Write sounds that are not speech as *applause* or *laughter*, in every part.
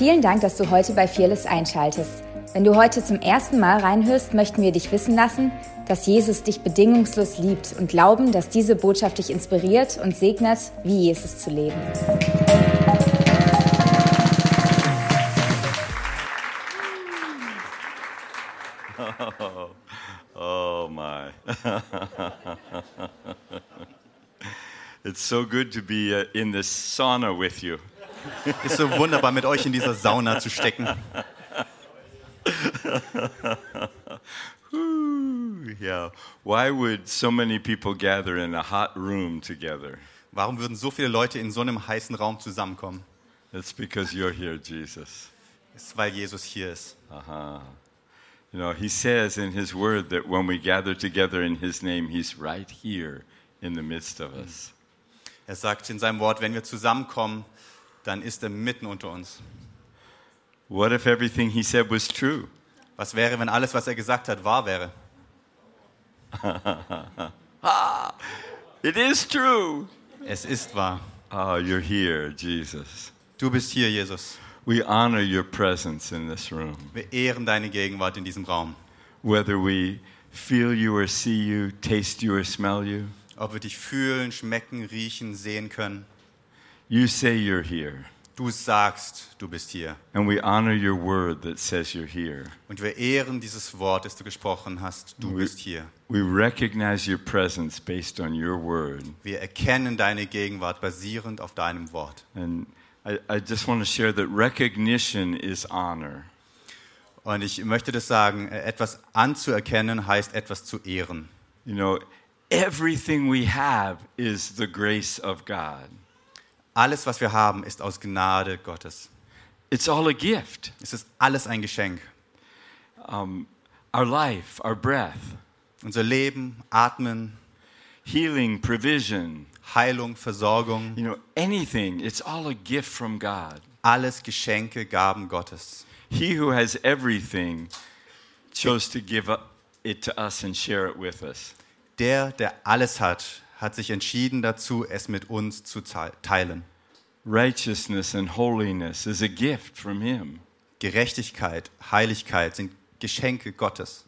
Vielen Dank, dass du heute bei Fearless einschaltest. Wenn du heute zum ersten Mal reinhörst, möchten wir dich wissen lassen, dass Jesus dich bedingungslos liebt und glauben, dass diese Botschaft dich inspiriert und segnet, wie Jesus zu leben. Oh, oh my. *laughs* it's so good to be uh, in this sauna with you. Ist so wunderbar, mit euch in dieser Sauna zu stecken. Yeah. Why would so many people gather in a hot room together? Warum würden so viele Leute in so einem heißen Raum zusammenkommen? It's because you're here, Jesus. Das ist, weil Jesus hier ist. Uh-huh. You know, he says in his word that when we gather together in his name, he's right here in the midst of us. Er sagt in seinem Wort, wenn wir zusammenkommen, dann ist er mitten unter uns. What if everything he said was true? Was wäre, wenn alles, was er gesagt hat, wahr wäre? *laughs* It is true. Es ist wahr. Oh, you're here, Jesus. Du bist hier, Jesus. We honor your presence in this room. Wir ehren deine Gegenwart in diesem Raum. Whether we feel you or see you, taste you or smell you, Ob wir dich fühlen, schmecken, riechen, sehen können. You say you're here. Du sagst, du bist hier. And we honor your word that says you're here. Und wir ehren dieses Wort, das du gesprochen hast. Du We- bist hier. We recognize your presence based on your word. Wir erkennen deine Gegenwart basierend auf deinem Wort. And I, I just want to share that recognition is honor. Und ich möchte das sagen, äh, etwas anzuerkennen heißt etwas zu ehren. You know, everything we have is the grace of God. Alles, was wir haben, ist aus Gnade Gottes. It's all a gift. Es ist alles ein Geschenk. Our life, our breath, Unser Leben, Atmen, healing, provision, Heilung, Versorgung, you know, anything, it's all a gift from God. alles Geschenke, Gaben Gottes. He who has everything chose to give it to us and share it with us. Der, der alles hat, hat sich entschieden dazu, es mit uns zu te- teilen. Righteousness and holiness is a gift from Him. Gerechtigkeit, Heiligkeit sind Geschenke Gottes.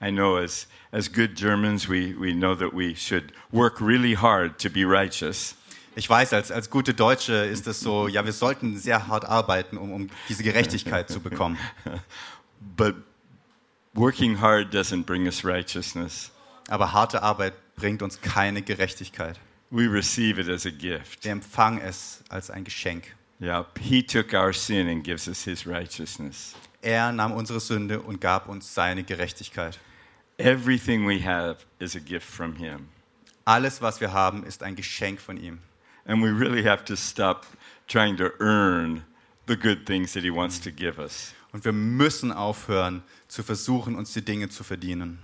I know as, as good Germans, we, we know that we should work really hard to be righteous. Ich weiß, als, als gute Deutsche ist es so, ja, wir sollten sehr hart arbeiten, um, um diese Gerechtigkeit zu bekommen. *laughs* But working hard doesn't bring us righteousness. Aber harte Arbeit bringt uns keine Gerechtigkeit. We receive it as a gift. Wir empfangen es als ein Geschenk. Yeah, He took our sin and gives us His righteousness. Er nahm unsere Sünde und gab uns seine Gerechtigkeit. Everything we have is a gift from Him. Alles, was wir haben, ist ein Geschenk von ihm. And we really have to stop trying to earn the good things that He wants to give us. Und wir müssen aufhören, zu versuchen, uns die Dinge zu verdienen.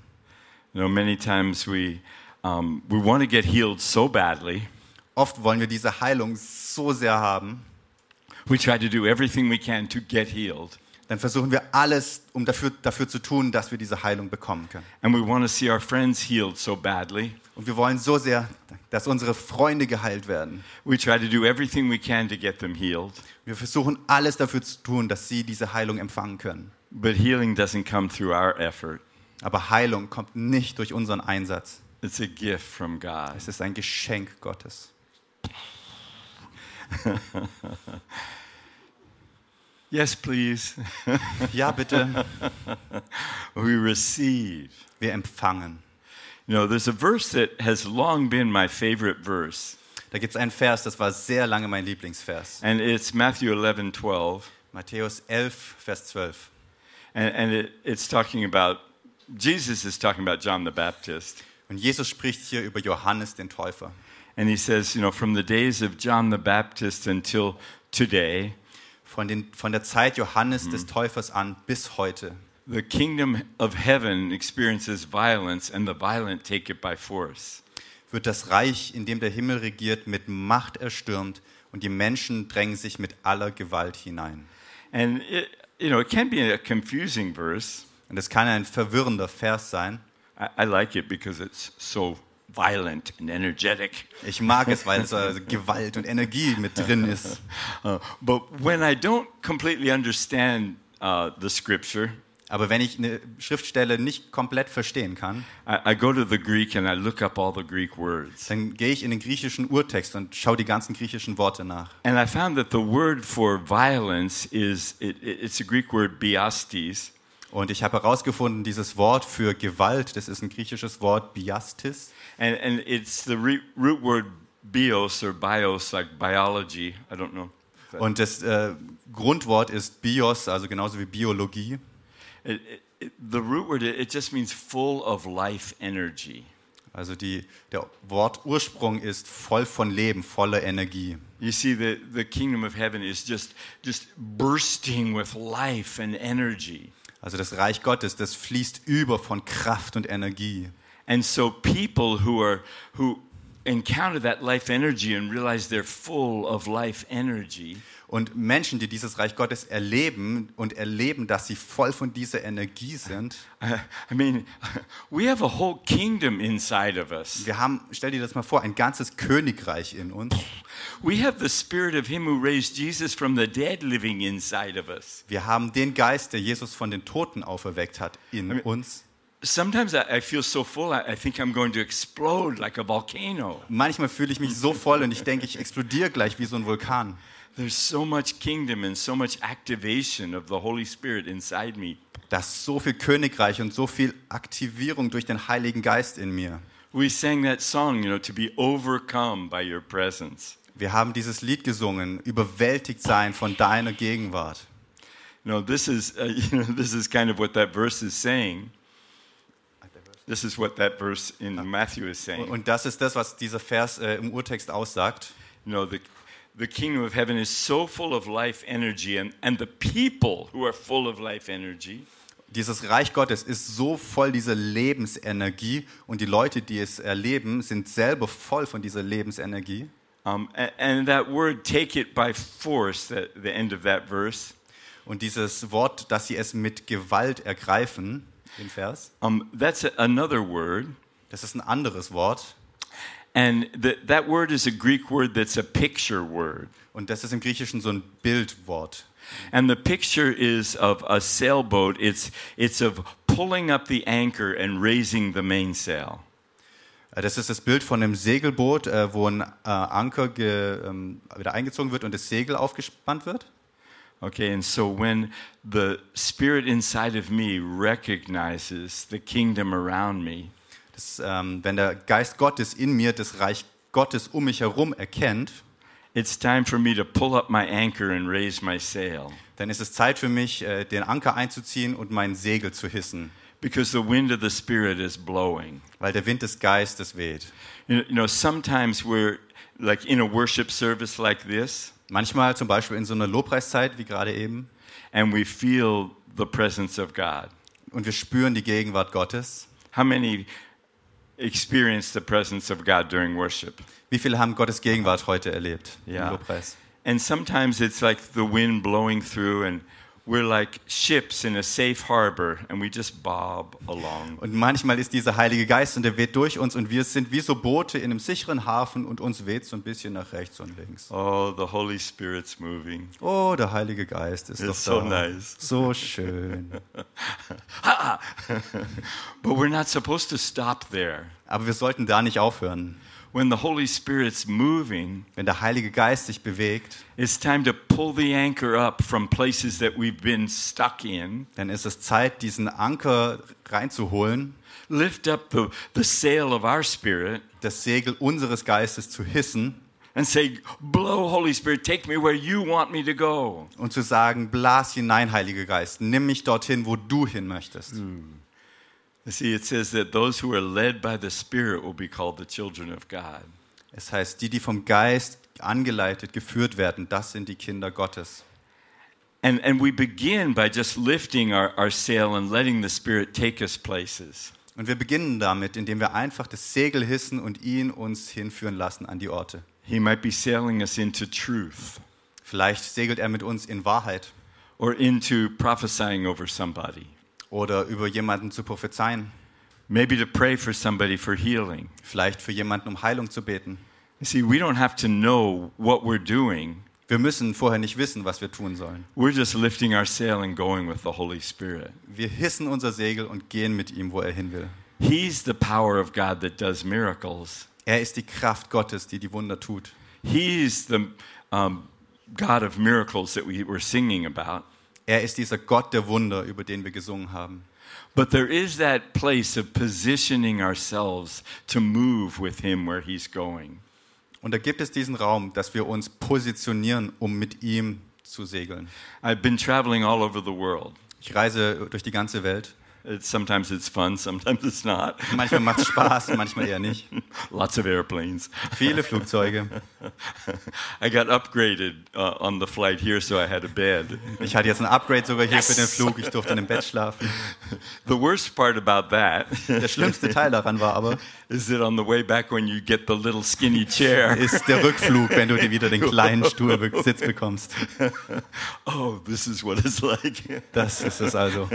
You know, many times we, um, we want to get healed so badly, Oft wollen wir diese Heilung so sehr haben, we try to do everything we can to get healed. dann versuchen wir alles, um dafür, dafür zu tun, dass wir diese Heilung bekommen können. And we want to see our friends healed so badly, Und wir wollen so sehr, dass unsere Freunde geheilt werden. we try to do everything we can to get them healed. Wir versuchen alles dafür zu tun, dass sie diese Heilung empfangen können. But healing doesn't come through our effort, Aber Heilung kommt nicht durch unseren Einsatz. It's a gift from God. Es ist ein Geschenk Gottes. *laughs* Yes, please. *laughs* Ja, bitte. *laughs* we receive. Wir empfangen. You know, there's a verse that has long been my favorite verse, Da gibt es einen Vers, das war sehr lange mein Lieblingsvers. and it's Matthew 11 12. Matthäus 11, Vers 12. And, and it, it's talking about, Jesus is talking about John the Baptist. Und Jesus spricht hier über Johannes den Täufer. And he says, you know, from the days of John the Baptist until today, Von, den, von der Zeit Johannes des Täufers an bis heute the kingdom of heaven experiences violence, and the violent take it by force. wird das Reich, in dem der Himmel regiert, mit Macht erstürmt und die Menschen drängen sich mit aller Gewalt hinein. And, it, you know, it can be a confusing verse. Und das kann ein verwirrender Vers sein, I, I like it because it's so violent and energetic. Ich mag es, weil es äh, Gewalt und Energie mit drin *laughs* ist. Uh, but when I don't completely understand uh, the scripture, Aber wenn ich eine Schriftstelle nicht komplett verstehen kann, I, I go to the Greek and I look up all the Greek words. dann gehe ich in den griechischen Urtext und schaue die ganzen griechischen Worte nach. And I found that the word for violence is it, it- it's a Greek word biastes, Und ich habe herausgefunden, dieses Wort für Gewalt, das ist ein griechisches Wort, biastis. and and it's the root word bios or bios, like biology. I don't know. Und das äh, Grundwort ist bios, also genauso wie Biologie. It, it, the root word it, it just means full of life energy. Also die, der Wortursprung ist voll von Leben, voller Energie. You see, the, the kingdom of heaven is just just bursting with life and energy. Also das Reich Gottes, das fließt über von Kraft und Energie. And so people who are who encounter that life energy and realize they're full of life energy, Und Menschen, die dieses Reich Gottes erleben und erleben, dass sie voll von dieser Energie sind, I mean, we have a whole kingdom inside of us. wir haben, stell dir das mal vor, ein ganzes Königreich in uns. We have the spirit of him who raised Jesus from the dead living inside of us. Wir haben den Geist, der Jesus von den Toten auferweckt hat, in uns. Sometimes I, I feel so full, I, I think I'm going to explode like a volcano. Manchmal fühle ich mich so voll und ich denke, ich explodiere gleich wie so ein Vulkan. There's so much kingdom and so much activation of the Holy Spirit inside me. Da ist so viel Königreich und so viel Aktivierung durch den Heiligen Geist in mir. We sang that song, you know, to be overcome by your presence. Wir haben dieses Lied gesungen, überwältigt sein von deiner Gegenwart. You know, this is, uh, *laughs* you know, this is kind of what that verse is saying. This is what that verse in Matthew is saying. Und das ist das, was dieser Vers äh, im Urtext aussagt. You know, the, the kingdom of heaven is so full of life energy, and, and the people who are full of life energy Dieses Reich Gottes ist so voll dieser Lebensenergie und die Leute, die es erleben, sind selber voll von dieser Lebensenergie. Um, and, that word, take it by force, at the end of that verse, Und dieses Wort, dass sie es mit Gewalt ergreifen, den Vers, um, that's a, another word. das ist ein anderes Wort. And the, that word is a Greek word that's a picture word. Und das ist im Griechischen so ein Bildwort. And the picture is of a sailboat. It's, it's of pulling up the anchor and raising the mainsail. Äh, Das ist das Bild von einem Segelboot, äh, wo ein äh, Anker ge, ähm, wieder eingezogen wird und das Segel aufgespannt wird. Okay, and so when the spirit inside of me recognizes the kingdom around me, Das, ähm, wenn der Geist Gottes in mir das Reich Gottes um mich herum erkennt, it's time for me to pull up my anchor and raise my sail. dann ist es Zeit für mich, äh, den Anker einzuziehen und mein Segel zu hissen, Because the wind of the Spirit is blowing. weil der Wind des Geistes weht. You know, sometimes we're like in a worship service like this, Manchmal zum Beispiel in so einer Lobpreiszeit wie gerade eben and we feel the presence of God. und wir spüren die Gegenwart Gottes. How many experience the presence of God during worship? Wie viele haben Gottes Gegenwart heute erlebt Ja. im Lobpreis? And sometimes it's like the wind blowing through, and we're like ships in a safe harbor, and we just bob along. Und manchmal ist dieser Heilige Geist und der weht durch uns und wir sind wie so Boote in einem sicheren Hafen und uns weht so ein bisschen nach rechts und links. Oh, the Holy Spirit's moving. Oh, der Heilige Geist ist It's doch so da. nice. So schön. *laughs* But we're not supposed to stop there. Aber wir sollten da nicht aufhören. When the Holy Spirit's moving, Wenn der Heilige Geist sich bewegt, it's time to pull the anchor up from places that we've been stuck in, dann ist es Zeit, diesen Anker reinzuholen, lift up the, the sail of our spirit, das Segel unseres Geistes zu hissen and say, Blow, Holy Spirit, take me where you want me to go. und zu sagen, blas hinein, Heiliger Geist, nimm mich dorthin, wo du hin möchtest. You see, it says that those who are led by the Spirit will be called the children of God. Es heißt, die, die vom Geist angeleitet, geführt werden, das sind die Kinder Gottes. And, and we begin by just lifting our, our sail and letting the Spirit take us places. Und wir beginnen damit, indem wir einfach das Segel hissen und ihn uns hinführen lassen an die Orte. He might be sailing us into truth Vielleicht segelt er mit uns in Wahrheit or into prophesying over somebody. Oder über jemanden zu prophezeien. maybe to pray for somebody for healing. vielleicht für jemanden um Heilung zu beten. You See, we don't have to know what we're doing. Wir müssen vorher nicht wissen, was wir tun sollen. We're just lifting our sail and going with the Holy Spirit. Wir hissen unser Segel und gehen mit ihm, wo er hin will. He's the power of God that does miracles. Er ist die Kraft Gottes, die die Wunder tut. He's the um, God of miracles that we were singing about. Er ist dieser Gott der Wunder, über den wir gesungen haben. But there is that place of positioning ourselves to move with Him where He's going. Und da gibt es diesen Raum, dass wir uns positionieren, um mit ihm zu segeln. I've been traveling all over the world. Ich reise durch die ganze Welt. It's, sometimes it's fun, sometimes it's not. *laughs* Manchmal macht es Spaß, manchmal eher nicht. *laughs* Lots of airplanes. Viele Flugzeuge. *laughs* I got upgraded uh, on the flight here, so I had a bed. Ich hatte jetzt ein Upgrade sogar hier für den Flug. Ich durfte in einem Bett schlafen. The worst part about that Der schlimmste Teil daran war aber, is that on the way back, when you get the little skinny chair, ist der Rückflug, wenn du dir wieder den kleinen Stuhl Sitz bekommst. oh, this is what it's like. Das ist es also.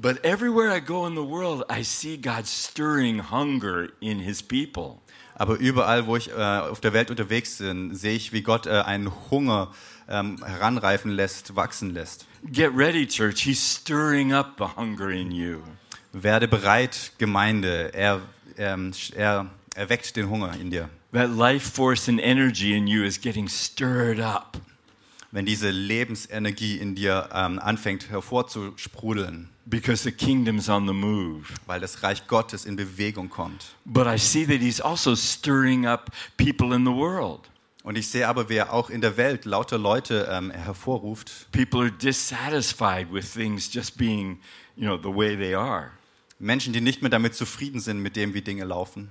But everywhere I go in the world, I see God stirring hunger in His people. Aber überall, wo ich äh, auf der Welt unterwegs bin, sehe ich, wie Gott äh, einen Hunger ähm, heranreifen lässt, wachsen lässt. Get ready, church. He's stirring up the hunger in you. Werde bereit, Gemeinde. Er, ähm, er erweckt den Hunger in dir. That life force and energy in you is getting stirred up. Wenn diese Lebensenergie in dir ähm, anfängt hervorzusprudeln, because the kingdom's on the move. weil das Reich Gottes in Bewegung kommt. But I see that he's also stirring up people in the world. Und ich sehe aber, wie er auch in der Welt lauter Leute ähm, hervorruft. People are dissatisfied with things just being, you know, the way they are. Menschen, die nicht mehr damit zufrieden sind, mit dem, wie Dinge laufen.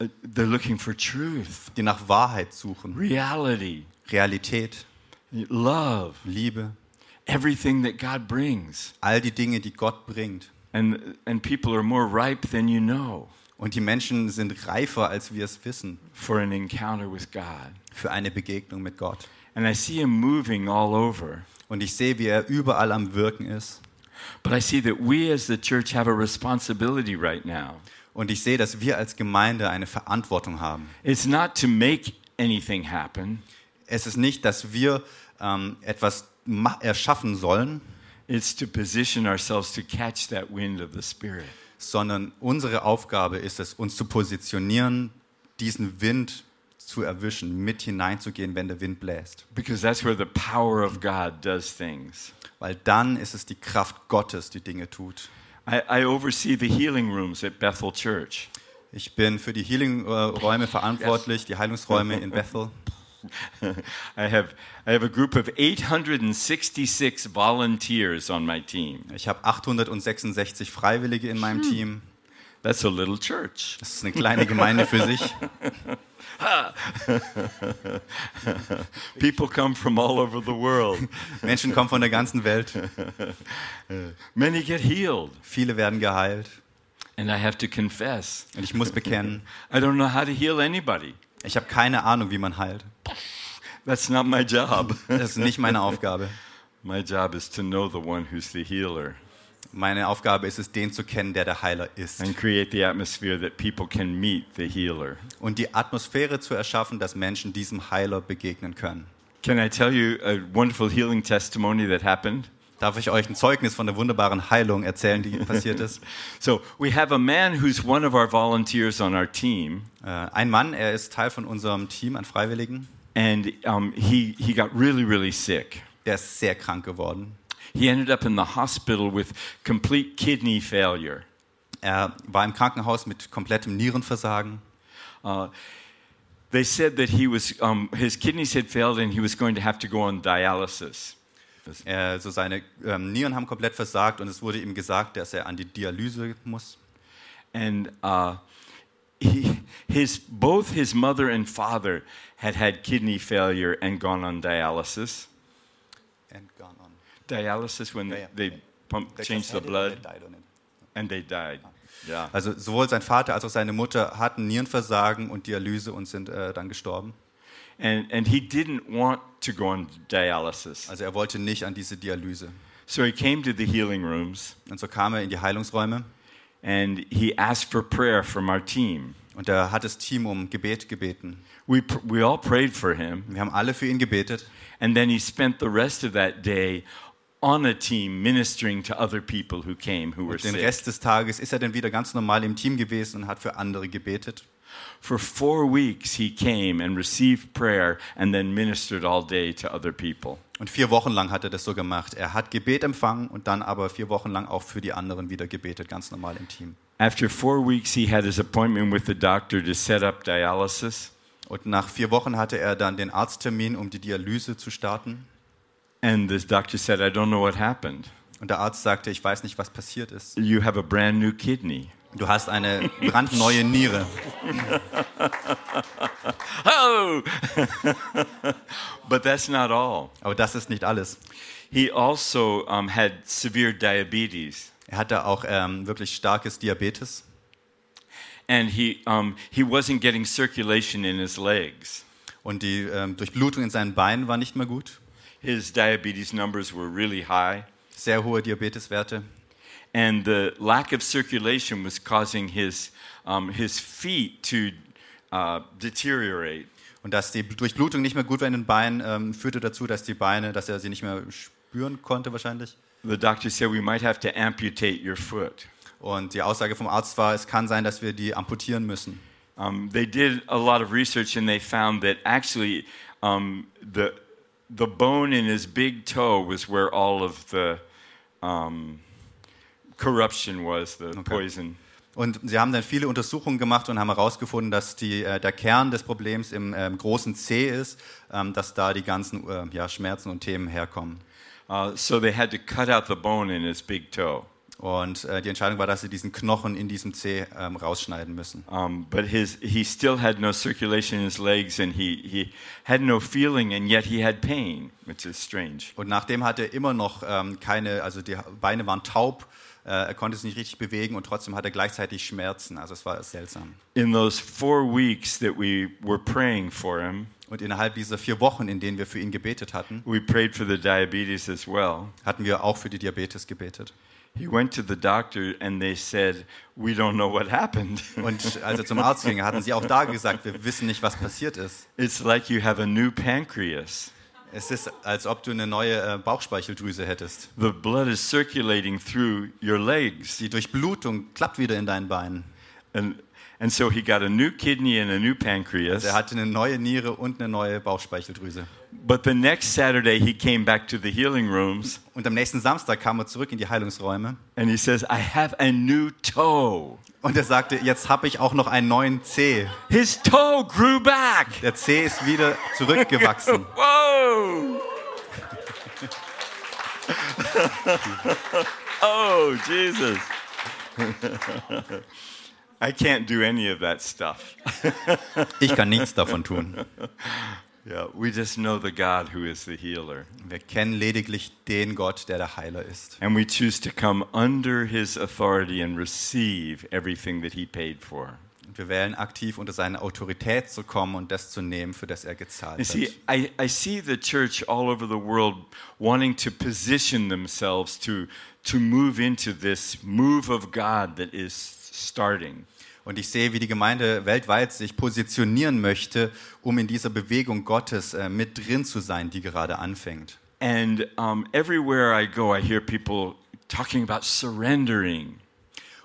Uh, They're looking for truth, Die nach Wahrheit suchen. reality, Realität, love, Liebe. everything that God brings. All die Dinge, die Gott bringt. And, and people are more ripe than you know Und die Menschen sind reifer, als wir es wissen, for an encounter with God. für eine Begegnung mit Gott. And I see him moving all over. Und ich sehe, wie er überall am Wirken ist. But I see that we as the church have a responsibility right now. Und ich sehe, dass wir als Gemeinde eine Verantwortung haben. It's not to make anything happen, Es ist nicht, dass wir ähm, etwas erschaffen sollen, it's to position ourselves to catch that wind of the Spirit. sondern unsere Aufgabe ist es, uns zu positionieren, diesen Wind zu erwischen, mit hineinzugehen, wenn der Wind bläst. Because that's where the power of God does things. Weil dann ist es die Kraft Gottes, die Dinge tut. I, I oversee the healing rooms at Bethel Church. Ich bin für die Healing-Räume verantwortlich, die Heilungsräume in Bethel. *laughs* *laughs* I have, I have a group of 866 volunteers on my team. Ich habe 866 Freiwillige in meinem Team. That's a little church. Das ist eine kleine Gemeinde für sich. *laughs* People come from all over the world. Menschen kommen von der ganzen Welt. *laughs* Many get healed. Viele werden geheilt. And I have to confess, Und ich muss bekennen, I don't know how to heal anybody. Ich habe keine Ahnung, wie man heilt. That's not my job. Das ist nicht meine Aufgabe. *laughs* my job is to know the one who's the healer Meine Aufgabe ist es, den zu kennen, der der Heiler ist. and create the atmosphere that people can meet the healer. Und die Atmosphäre zu erschaffen, dass Menschen diesem Heiler begegnen können. Can I tell you a wonderful healing testimony that happened? Darf ich euch ein Zeugnis von der wunderbaren Heilung erzählen, die passiert ist? *laughs* So, we have a man who's one of our volunteers on our team, Äh, Ein Mann, er ist Teil von unserem Team an Freiwilligen. and um, he, he got really, really sick. Der ist sehr krank geworden. He ended up in the hospital with complete kidney failure. Er war im Krankenhaus mit komplettem Nierenversagen. Uh, they said that he was, um, his kidneys had failed and he was going to have to go on dialysis. Er, also seine ähm, Nieren haben komplett versagt und es wurde ihm gesagt, dass er an die Dialyse muss. And uh, he, his, both his mother and father had had kidney failure and gone on dialysis. And gone on. Dialysis when Yeah, yeah. they pump, change the blood and they died. Ah. Yeah. Also sowohl sein Vater als auch seine Mutter hatten Nierenversagen und Dialyse und sind äh, dann gestorben. And, and he didn't want to go on dialysis. Also er wollte nicht an diese Dialyse. So he came to the healing rooms Und so kam er in die Heilungsräume and he asked for prayer from our team. Und er hat das Team um Gebet gebeten. We, we all prayed for him, Wir haben alle für ihn gebetet. and then he spent the rest of that day on a team ministering to other people who came who were Und den sick. Rest des Tages ist er dann wieder ganz normal im Team gewesen und hat für andere gebetet. For four weeks, he came and received prayer and then ministered all day to other people. Und vier Wochen lang hat er das so gemacht. Er hat Gebet empfangen und dann aber vier Wochen lang auch für die anderen wieder gebetet, ganz normal im Team. After four weeks, he had his appointment with the doctor to set up dialysis. Und nach vier Wochen hatte er dann den Arzttermin, um die Dialyse zu starten. And the doctor said, I don't know what happened. Und der Arzt sagte, ich weiß nicht, was passiert ist. You have a brand new kidney. Du hast eine brandneue Niere. *laughs* Oh! but that's not all. Aber das ist nicht alles. He also um, had severe diabetes. Er hatte auch ähm, wirklich starkes Diabetes. And he, um, he wasn't getting circulation in his legs. Und die ähm, Durchblutung in seinen Beinen war nicht mehr gut. His diabetes numbers were really high. Sehr hohe Diabeteswerte. And the lack of circulation was causing his, um, his feet to uh, deteriorate. Und dass die Durchblutung nicht mehr gut war in den Beinen, ähm, führte dazu, dass die Beine, dass er sie nicht mehr spüren konnte wahrscheinlich. The doctor said we might have to amputate your foot. Und die Aussage vom Arzt war, es kann sein, dass wir die amputieren müssen. Um, they did a lot of research and they found that actually um, the, the bone in his big toe was where all of the um, corruption was, the poison. Und sie haben dann viele Untersuchungen gemacht und haben herausgefunden, dass die, äh, der Kern des Problems im ähm, großen C ist, ähm, dass da die ganzen äh, ja, Schmerzen und Themen herkommen. Uh, so they had to cut out the bone in his big toe. Und äh, die Entscheidung war, dass sie diesen Knochen in diesem C ähm, rausschneiden müssen. Um, but his, he still had no circulation in his legs and he, he had no feeling and yet he had pain, which is strange. Und nachdem hatte er immer noch ähm, keine, also die Beine waren taub, er konnte sich nicht richtig bewegen und trotzdem hatte er gleichzeitig Schmerzen. Also es war seltsam. In those four weeks that we were praying for him, Und innerhalb dieser vier Wochen, in denen wir für ihn gebetet hatten, we prayed for the diabetes as well. hatten wir auch für die Diabetes gebetet. He went to the doctor and they said, We don't know what happened. Und *laughs* als er zum Arzt ging, hatten sie auch da gesagt, wir wissen nicht, was passiert ist. It's like you have a new pancreas. Es ist, als ob du eine neue äh, Bauchspeicheldrüse hättest. The blood is circulating through your legs. Die Durchblutung klappt wieder in deinen Beinen. And, and so he got a new kidney and a new pancreas. Er hatte eine neue Niere und eine neue Bauchspeicheldrüse. But the next Saturday, he came back to the healing rooms Und am nächsten Samstag kam er zurück in die Heilungsräume and he says, I have a new toe. und er sagte, jetzt habe ich auch noch einen neuen C. His toe grew back. Der C ist wieder zurückgewachsen. *laughs* Whoa! *laughs* oh, Jesus. *laughs* I can't do any of that stuff. Ich kann nichts davon tun. Yeah, we just know the God who is the healer. Wir kennen lediglich den Gott, der der Heiler ist. And we choose to come under his authority and receive everything that he paid for. Und wir wählen aktiv unter seine Autorität zu kommen und das zu nehmen, für das er gezahlt You see, hat. I, I see the church all over the world wanting to position themselves to, to move into this move of God that is starting. Und ich sehe, wie die Gemeinde weltweit sich positionieren möchte, um in dieser Bewegung Gottes äh, mit drin zu sein, die gerade anfängt. And um, everywhere I go, I hear people talking about surrendering.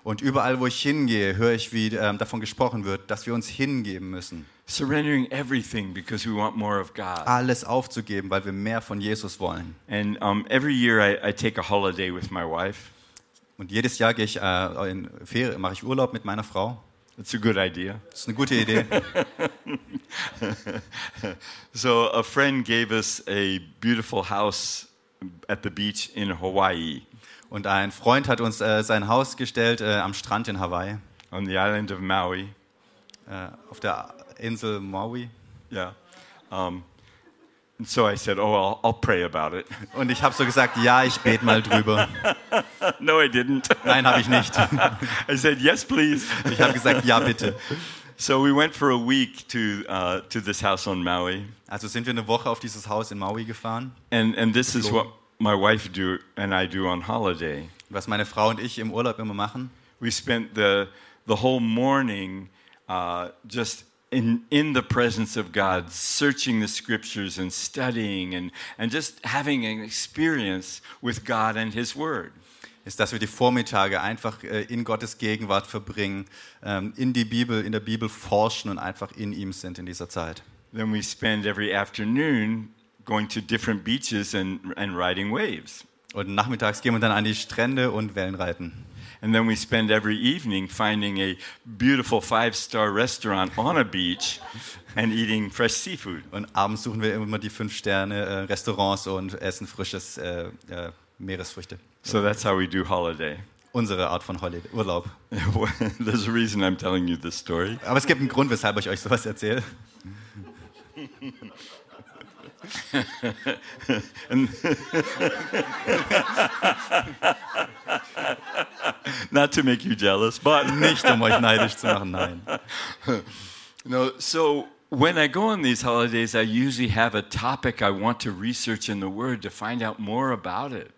Und überall, wo ich hingehe, höre ich, wie ähm, davon gesprochen wird, dass wir uns hingeben müssen, Surrendering everything because we want more of God. alles aufzugeben, weil wir mehr von Jesus wollen. And um, every year I, I take a holiday with my wife. Und jedes Jahr gehe ich äh, in Ferien, mache ich Urlaub mit meiner Frau. It's a good idea. It's a good idea. *laughs* So a friend gave us a beautiful house at the beach in Hawaii, Und ein Freund hat uns äh, sein Haus gestellt äh, am Strand in Hawaii, on the island of Maui. äh, auf der Insel Maui. Yeah. Um, and so I said, "Oh, I'll, I'll pray about it." *laughs* Und ich habe so gesagt, ja, ich bete mal drüber. *laughs* no, I didn't. *laughs* Nein, habe ich nicht. I said, "Yes, please." Ich habe gesagt, ja, bitte. So we went for a week to uh, to this house on Maui, Also sind wir eine Woche auf dieses Haus in Maui gefahren. and and this is what my wife do and I do on holiday. Was meine Frau und ich im Urlaub immer machen. We spent the, the whole morning uh, just in, in the presence of God, searching the scriptures and studying and, and just having an experience with God and His Word. ist, dass wir die Vormittage einfach äh, in Gottes Gegenwart verbringen, ähm, in die Bibel, in der Bibel forschen und einfach in ihm sind in dieser Zeit. Then we spend every afternoon going to different beaches and, and riding waves. Und nachmittags gehen wir dann an die Strände und Wellen reiten. And then we spend every evening finding a beautiful five star restaurant on a beach and eating fresh seafood. Und abends suchen wir immer die fünf Sterne äh, Restaurants und essen frisches äh, äh, Meeresfrüchte. So that's how we do holiday. Unsere Art von Holiday, Urlaub. *laughs* There's a reason I'm telling you this story. Aber es gibt einen Grund, weshalb ich euch sowas erzähle. *laughs* And *laughs* Not to make you jealous, but Nicht, um euch neidisch zu machen, nein. no. So when I go on these holidays, I usually have a topic I want to research in the Word to find out more about it.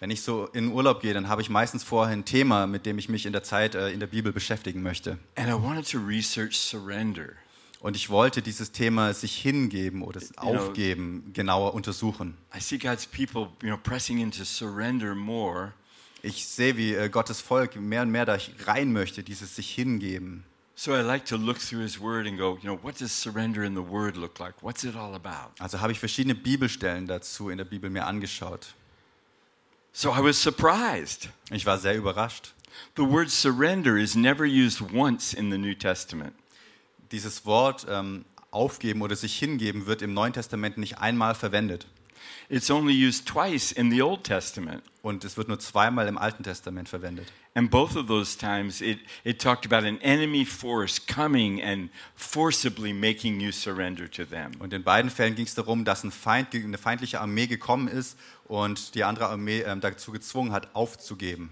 Wenn ich so in Urlaub gehe, dann habe ich meistens vorher ein Thema, mit dem ich mich in der Zeit äh, in der Bibel beschäftigen möchte. And I wanted to research surrender. Und ich wollte dieses Thema sich hingeben oder Aufgeben genauer untersuchen. I see God's people, you know, pressing into surrender more. Ich sehe, wie äh, Gottes Volk mehr und mehr da rein möchte, dieses sich hingeben. So I like to look through His Word and go, you know, what does surrender in the Word look like? What's it all about? Also habe ich verschiedene Bibelstellen dazu in der Bibel mir angeschaut. So I was surprised. Ich war sehr überrascht. The word surrender is never used once in the New Testament. Dieses Wort ähm, aufgeben oder sich hingeben wird im Neuen Testament nicht einmal verwendet. It's only used twice in the Old Testament. Und es wird nur zweimal im Alten Testament verwendet. And both of those times, it, it talked about an enemy force coming and forcibly making you surrender to them. Und in beiden Fällen ging es darum, dass ein Feind, eine feindliche Armee gekommen ist und die andere Armee ähm, dazu gezwungen hat, aufzugeben.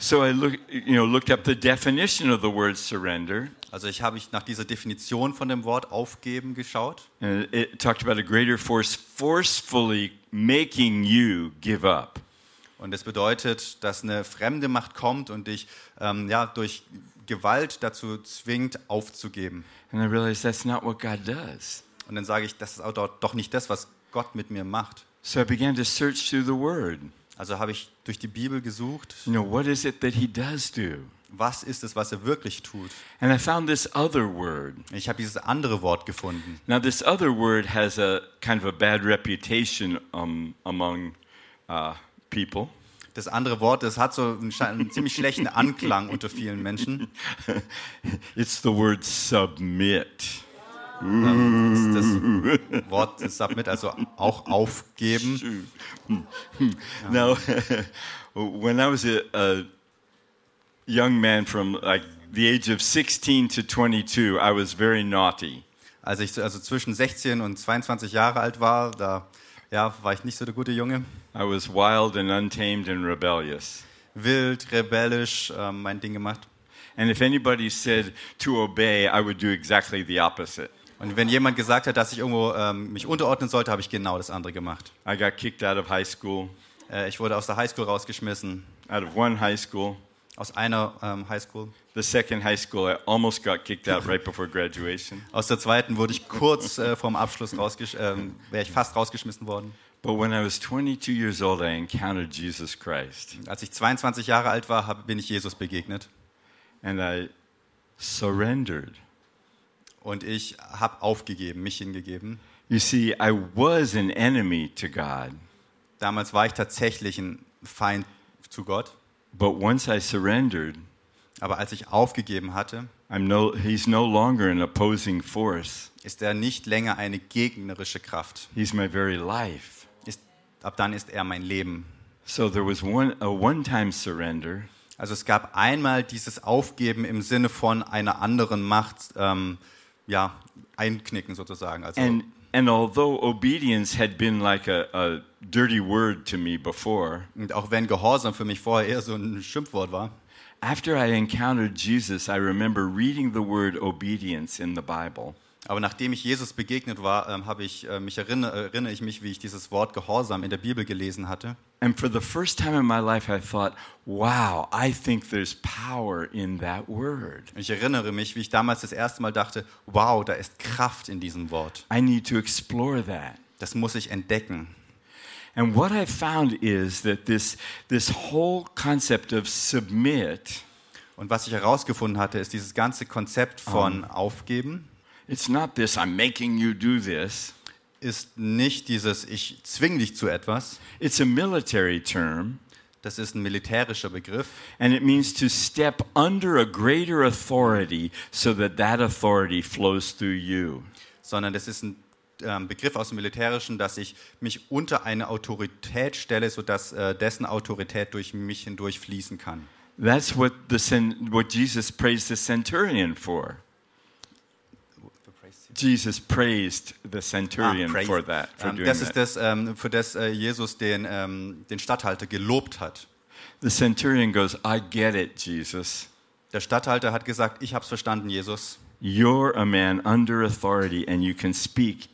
So I look, you know, looked up the definition of the word surrender. Also ich habe ich nach dieser Definition von dem Wort aufgeben geschaut. And it talked about a greater force forcefully making you give up. Und es bedeutet, dass eine fremde Macht kommt und dich ähm, ja, durch Gewalt dazu zwingt, aufzugeben. And I realized that's not what God does. Und dann sage ich, das ist doch nicht das, was Gott mit mir macht. So I began to search through the Word. Also habe ich durch die Bibel gesucht, You know, what is it that He does do? was ist es, was er wirklich tut. And I found this other word. Ich habe dieses andere Wort gefunden. Now, this other word has a kind of a bad reputation um, among uh, people. Das andere Wort, das hat so einen, einen ziemlich schlechten Anklang unter vielen Menschen. *laughs* It's the word submit. Das ist das Wort Submit, also auch aufgeben. *laughs* Now, when I was a, a young man from like the age of 16 to 22, I was very naughty. Als ich so- also zwischen 16 und 22 Jahre alt war, da ja, war ich nicht so der gute Junge. I was wild and untamed and rebellious. Wild, rebellisch, ähm, mein Ding gemacht. And if anybody said to obey, I would do exactly the opposite. Und wenn jemand gesagt hat, dass ich irgendwo ähm, mich unterordnen sollte, habe ich genau das andere gemacht. I got kicked out of high school, Äh, ich wurde aus der Highschool rausgeschmissen, out of one high school. aus einer ähm, Highschool. The second high school, I almost got kicked out right before graduation. Aus der zweiten wurde ich kurz äh, vorm Abschluss rausgesch ähm, wäre ich fast rausgeschmissen worden. But when I was 22 years old, I encountered Jesus Christ. Als ich 22 Jahre alt war, hab, bin ich Jesus begegnet And I surrendered. Und ich habe aufgegeben, mich hingegeben. You see, I was an enemy to God. Damals war ich tatsächlich ein Feind zu Gott, But once I surrendered, aber als ich aufgegeben hatte, I'm no, he's no longer an opposing force. ist er nicht länger eine gegnerische Kraft. He's my very life. Ist, ab dann ist er mein Leben. So there was one, a one time surrender, Also es gab einmal dieses Aufgeben im Sinne von einer anderen Macht, ähm, ja, einknicken sozusagen. Also and, and although obedience had been like a, a dirty word to me before, und auch wenn Gehorsam für mich vorher eher so ein Schimpfwort war, after I encountered Jesus, I remember reading the word obedience in the Bible. Aber nachdem ich Jesus begegnet war, ähm, habe ich, äh, mich erinnere, erinnere ich mich, wie ich dieses Wort Gehorsam in der Bibel gelesen hatte. And for the first time in my life, I thought, wow, I think there's power in that word. Und ich erinnere mich, wie ich damals das erste Mal dachte, wow, da ist Kraft in diesem Wort. I need to explore that. Das muss ich entdecken. And what I found is that this, this whole concept of submit, Und was ich herausgefunden hatte, ist dieses ganze Konzept von Aufgeben it's not this, I'm making you do this. ist nicht dieses ich zwing dich zu etwas. It's a military term, Das ist ein militärischer Begriff. and it means to step under a greater authority so that that authority flows through you. sondern das ist ein ähm, Begriff aus dem Militärischen, dass ich mich unter eine Autorität stelle, sodass äh, dessen Autorität durch mich hindurch fließen kann. That's what, the, what Jesus praised the centurion for. Jesus praised the centurion Ah, praise. for that, for Ähm, doing das that. ist das, ähm, für das äh, Jesus den, ähm, den Statthalter gelobt hat. The centurion goes, I get it, Jesus. Der Statthalter hat gesagt, ich habe es verstanden, Jesus. You're a man under authority and you can speak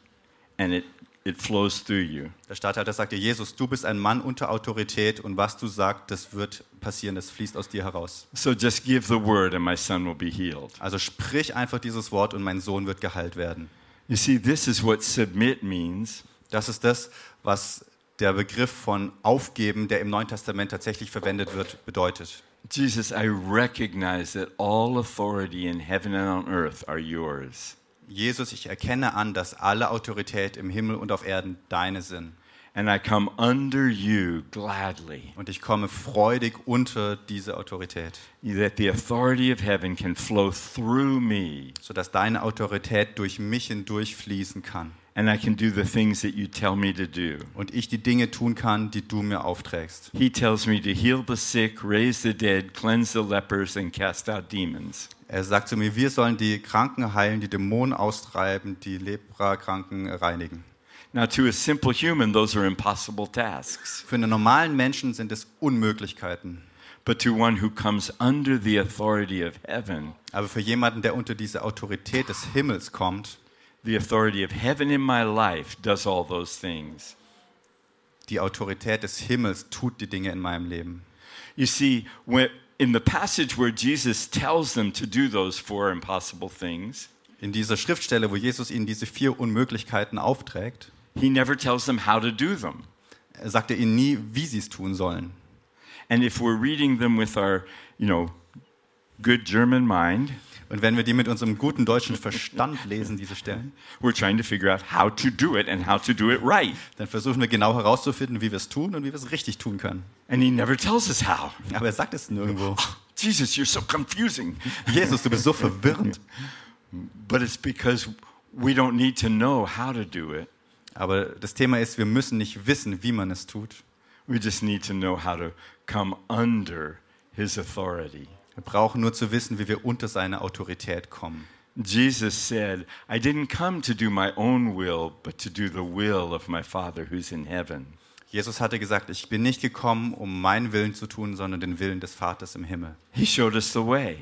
and it, it flows through you. Der Statthalter sagte, Jesus, du bist ein Mann unter Autorität und was du sagst, das wird passieren, das fließt aus dir heraus. So just give the word and my son will be healed. Also sprich einfach dieses Wort und mein Sohn wird geheilt werden. You see, this is what submit means. Das ist das, was der Begriff von Aufgeben, der im Neuen Testament tatsächlich verwendet wird, bedeutet. Jesus, I recognize that all authority in heaven and on earth are yours. Jesus, ich erkenne an, dass alle Autorität im Himmel und auf Erden deine sind. And I come under you gladly, Und ich komme freudig unter diese Autorität, that the authority of heaven can flow through me sodass deine Autorität durch mich hindurch fließen kann. and I can do the things that you tell me to do. Und ich die Dinge tun kann, die du mir aufträgst. He tells me to heal the sick, raise the dead, cleanse the lepers, and cast out demons. Er sagt zu mir, wir sollen die Kranken heilen, die Dämonen austreiben, die Leprakranken reinigen. Now, to a simple human, those are impossible tasks. Für einen normalen Menschen sind es Unmöglichkeiten. But to one who comes under the authority of heaven, Aber für jemanden, der unter diese Autorität des Himmels kommt, the authority of heaven in my life does all those things. die Autorität des Himmels tut die Dinge in meinem Leben. You see, when, in the passage where Jesus tells them to do those four impossible things, In dieser Schriftstelle, wo Jesus ihnen diese vier Unmöglichkeiten aufträgt, he never tells them how to do them. er sagt er ihnen nie, wie sie es tun sollen. And if we're reading them with our, you know, good German mind, Und wenn wir die mit unserem guten deutschen Verstand lesen, diese Stellen, we're trying to figure out how to do it and how to do it right. dann versuchen wir genau herauszufinden, wie wir es tun und wie wir es richtig tun können. And he never tells us how. Aber er sagt es nirgendwo. Jesus, you're so confusing. Jesus, du bist so verwirrend. But it's because we don't need to know how to do it. Aber das Thema ist, wir müssen nicht wissen, wie man es tut. We just need to know how to come under his authority. Wir brauchen nur zu wissen, wie wir unter seine Autorität kommen. Jesus said, I didn't come to do my own will, but to do the will of my Father who's in heaven. Jesus hatte gesagt, ich bin nicht gekommen, um meinen Willen zu tun, sondern den Willen des Vaters im Himmel. He showed us the way.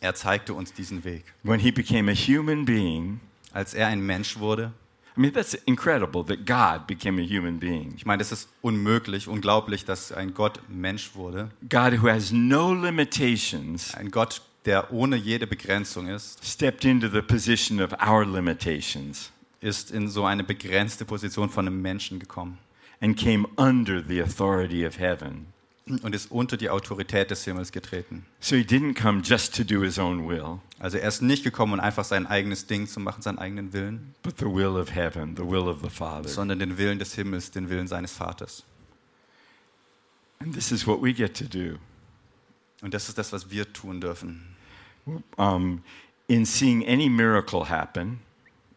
Er zeigte uns diesen Weg. When he became a human being, Als er ein Mensch wurde, I mean, that's incredible that God became a human being. ich meine, es ist unmöglich, unglaublich, dass ein Gott Mensch wurde. God, who has no limitations, Ein Gott, der ohne jede Begrenzung ist, stepped into the position of our limitations ist in so eine begrenzte Position von einem Menschen gekommen and came under the authority of heaven. Und ist unter die Autorität des Himmels getreten. So he didn't come just to do his own will, Also er ist nicht gekommen, um einfach sein eigenes Ding zu machen, seinen eigenen Willen, but the will of heaven, the will of the Father. sondern den Willen des Himmels, den Willen seines Vaters. And this is what we get to do. Und das ist das, was wir tun dürfen. Um, in seeing any miracle happen,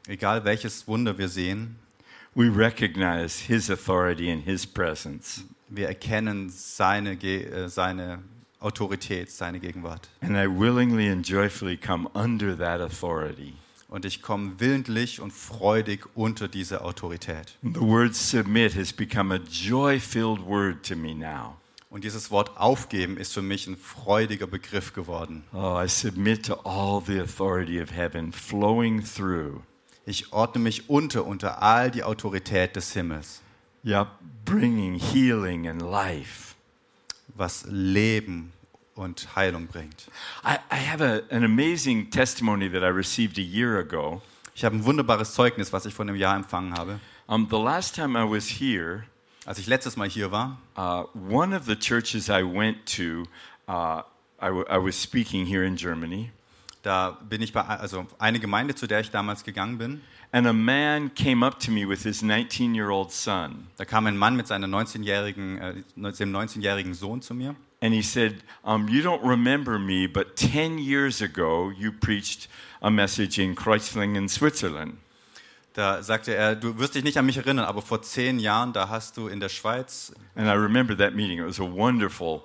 Egal welches Wunder wir sehen, we recognize his authority and his presence. Wir erkennen seine, äh, seine Autorität, seine Gegenwart. And I willingly and joyfully come under that authority. Und ich komme willentlich und freudig unter diese Autorität. The word submit has become a joy filled word to me now. Und dieses Wort aufgeben ist für mich ein freudiger Begriff geworden. Oh, I submit to all the authority of heaven flowing through. Ich ordne mich unter unter all die Autorität des Himmels, Yeah, bringing healing and life. was Leben und Heilung bringt. I, I have a, an amazing testimony that I received a year ago. Ich habe ein wunderbares Zeugnis, was ich vor einem Jahr empfangen habe. Um, the last time I was here, Als ich letztes Mal hier war, uh, one of the churches I went to, uh, I, I was speaking here in Germany, da bin ich bei also eine Gemeinde, zu der ich damals gegangen bin. and a man came up to me with his 19 year old son. Da kam ein Mann mit seinem 19-jährigen, äh, dem 19-jährigen Sohn zu mir And he said, um, You don't remember me, but 10 years ago you preached a message in Kreuzlingen, Switzerland. Da sagte er, du wirst dich nicht an mich erinnern, aber vor zehn Jahren, da hast du in der Schweiz, And I remember that meeting. It was a wonderful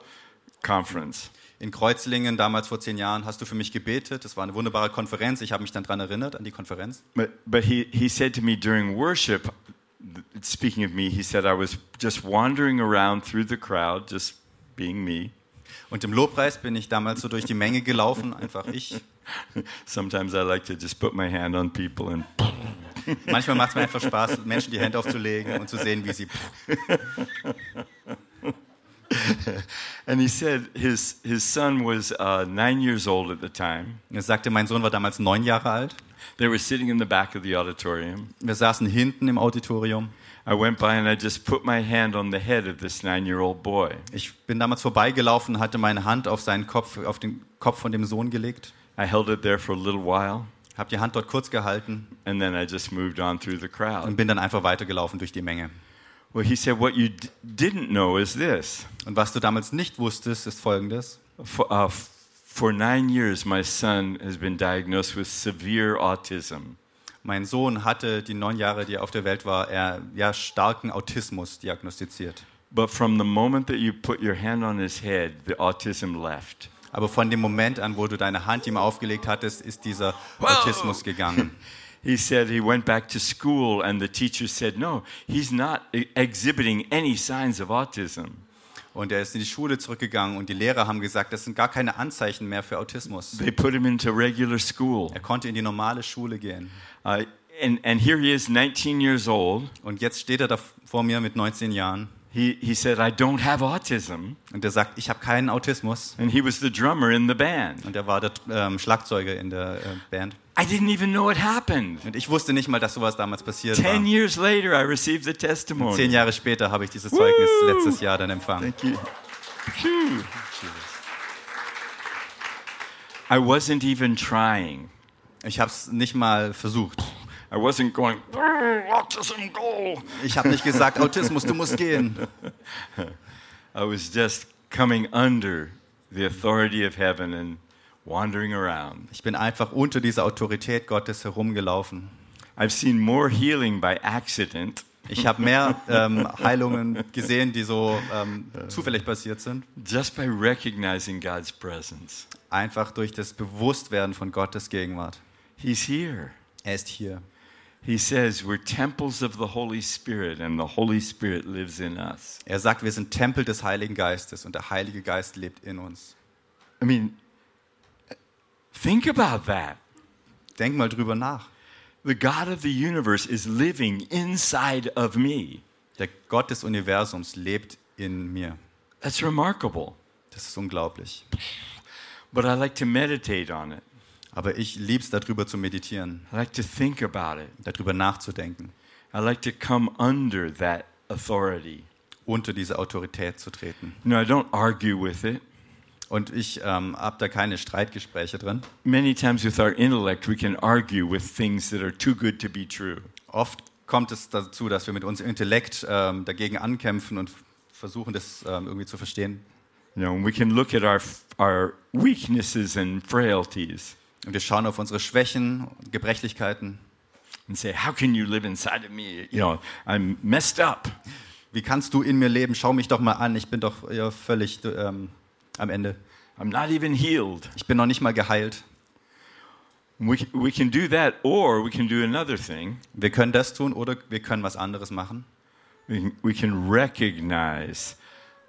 conference. In Kreuzlingen, damals vor zehn Jahren, hast du für mich gebetet. Das war eine wunderbare Konferenz. Ich habe mich dann daran erinnert, an die Konferenz. But, but he, he said to me during worship, speaking of me, he said, I was just wandering around through the crowd, just being me. Und im Lobpreis bin ich damals so durch die Menge gelaufen, einfach ich. Sometimes I like to just put my hand on people and Manchmal macht es mir einfach Spaß, Menschen die Hände aufzulegen und zu sehen, wie sie. *laughs* *laughs* And he said his, his son was uh, nine years old at the time. Er sagte, mein Sohn war damals neun Jahre alt. They were sitting in the back of the auditorium. Wir saßen hinten im Auditorium. I went by and I just put my hand on the head of this nine year old boy. Ich bin damals vorbeigelaufen, hatte meine Hand auf seinen Kopf, auf den Kopf von dem Sohn gelegt, I held it there for a little while, habe die Hand dort kurz gehalten and then I just moved on through the und crowd. bin dann einfach weitergelaufen durch die Menge. Well, he said, What you didn't know is this. Und was du damals nicht wusstest, ist folgendes. For, uh, for nine years, my son has been diagnosed with severe autism. Mein Sohn hatte die neun Jahre, die er auf der Welt war, er ja starken Autismus diagnostiziert. But from the moment that you put your hand on his head, the autism left. Aber von dem Moment an, wo du deine Hand ihm aufgelegt hattest, ist dieser Autismus gegangen. *laughs* He said he went back to school, and the teacher said, No, he's not e- exhibiting any signs of autism. Und er ist in die Schule zurückgegangen und die Lehrer haben gesagt, das sind gar keine Anzeichen mehr für Autismus. They put him into regular school. Er konnte in die normale Schule gehen. Uh, and, and here he is, 19 years old. Und jetzt steht er da vor mir mit 19 Jahren He, he said, I don't have autism. und er sagt, ich habe keinen Autismus. And he was the drummer in the band. Und er war der ähm, Schlagzeuger in der äh, Band. I didn't even know it happened. Und ich wusste nicht mal, dass sowas damals passiert war. Ten years later, I received the testimony. Zehn Jahre später habe ich dieses Zeugnis Woo! letztes Jahr dann empfangen. Thank you. Phew. I wasn't even trying. Ich habe es nicht mal versucht. I wasn't going, "Brr, autism, go. Ich habe nicht gesagt, Autismus, du musst gehen. *laughs* I was just coming under the authority of heaven and wandering around. Ich bin einfach unter dieser Autorität Gottes herumgelaufen. I've seen more healing by accident Ich habe mehr ähm, Heilungen gesehen, die so ähm, zufällig passiert sind. just by recognizing God's presence. Einfach durch das Bewusstwerden von Gottes Gegenwart. He's here. Er ist hier. He says we're temples of the Holy Spirit and the Holy Spirit lives in us. Er sagt, wir sind Tempel des Heiligen Geistes und der Heilige Geist lebt in uns. I mean, think about that. Denk mal drüber nach. The God of the universe is living inside of me. Der Gott des Universums lebt in mir. That's remarkable. Das ist unglaublich. But I like to meditate on it. Aber ich lieb's, darüber zu meditieren, I like to think about it. darüber nachzudenken, I like to come under that authority. unter diese Autorität zu treten. You know, I don't argue with it. Und ich ähm, habe da keine Streitgespräche drin. Many times with our intellect, we can argue with things that are too good to be true. Oft kommt es dazu, dass wir mit unserem Intellekt ähm, dagegen ankämpfen und versuchen, das ähm, irgendwie zu verstehen. You know, we can look at our, our weaknesses and frailties Und wir schauen auf unsere Schwächen, Gebrechlichkeiten. and say, How can you live inside of me? You know, I'm messed up. Wie kannst du in mir leben? Schau mich doch mal an. Ich bin doch ja, völlig ähm, am Ende. I'm not even healed. Ich bin noch nicht mal geheilt. We, we can do that, or we can do another thing. Wir können das tun oder wir können was anderes machen. We we can recognize,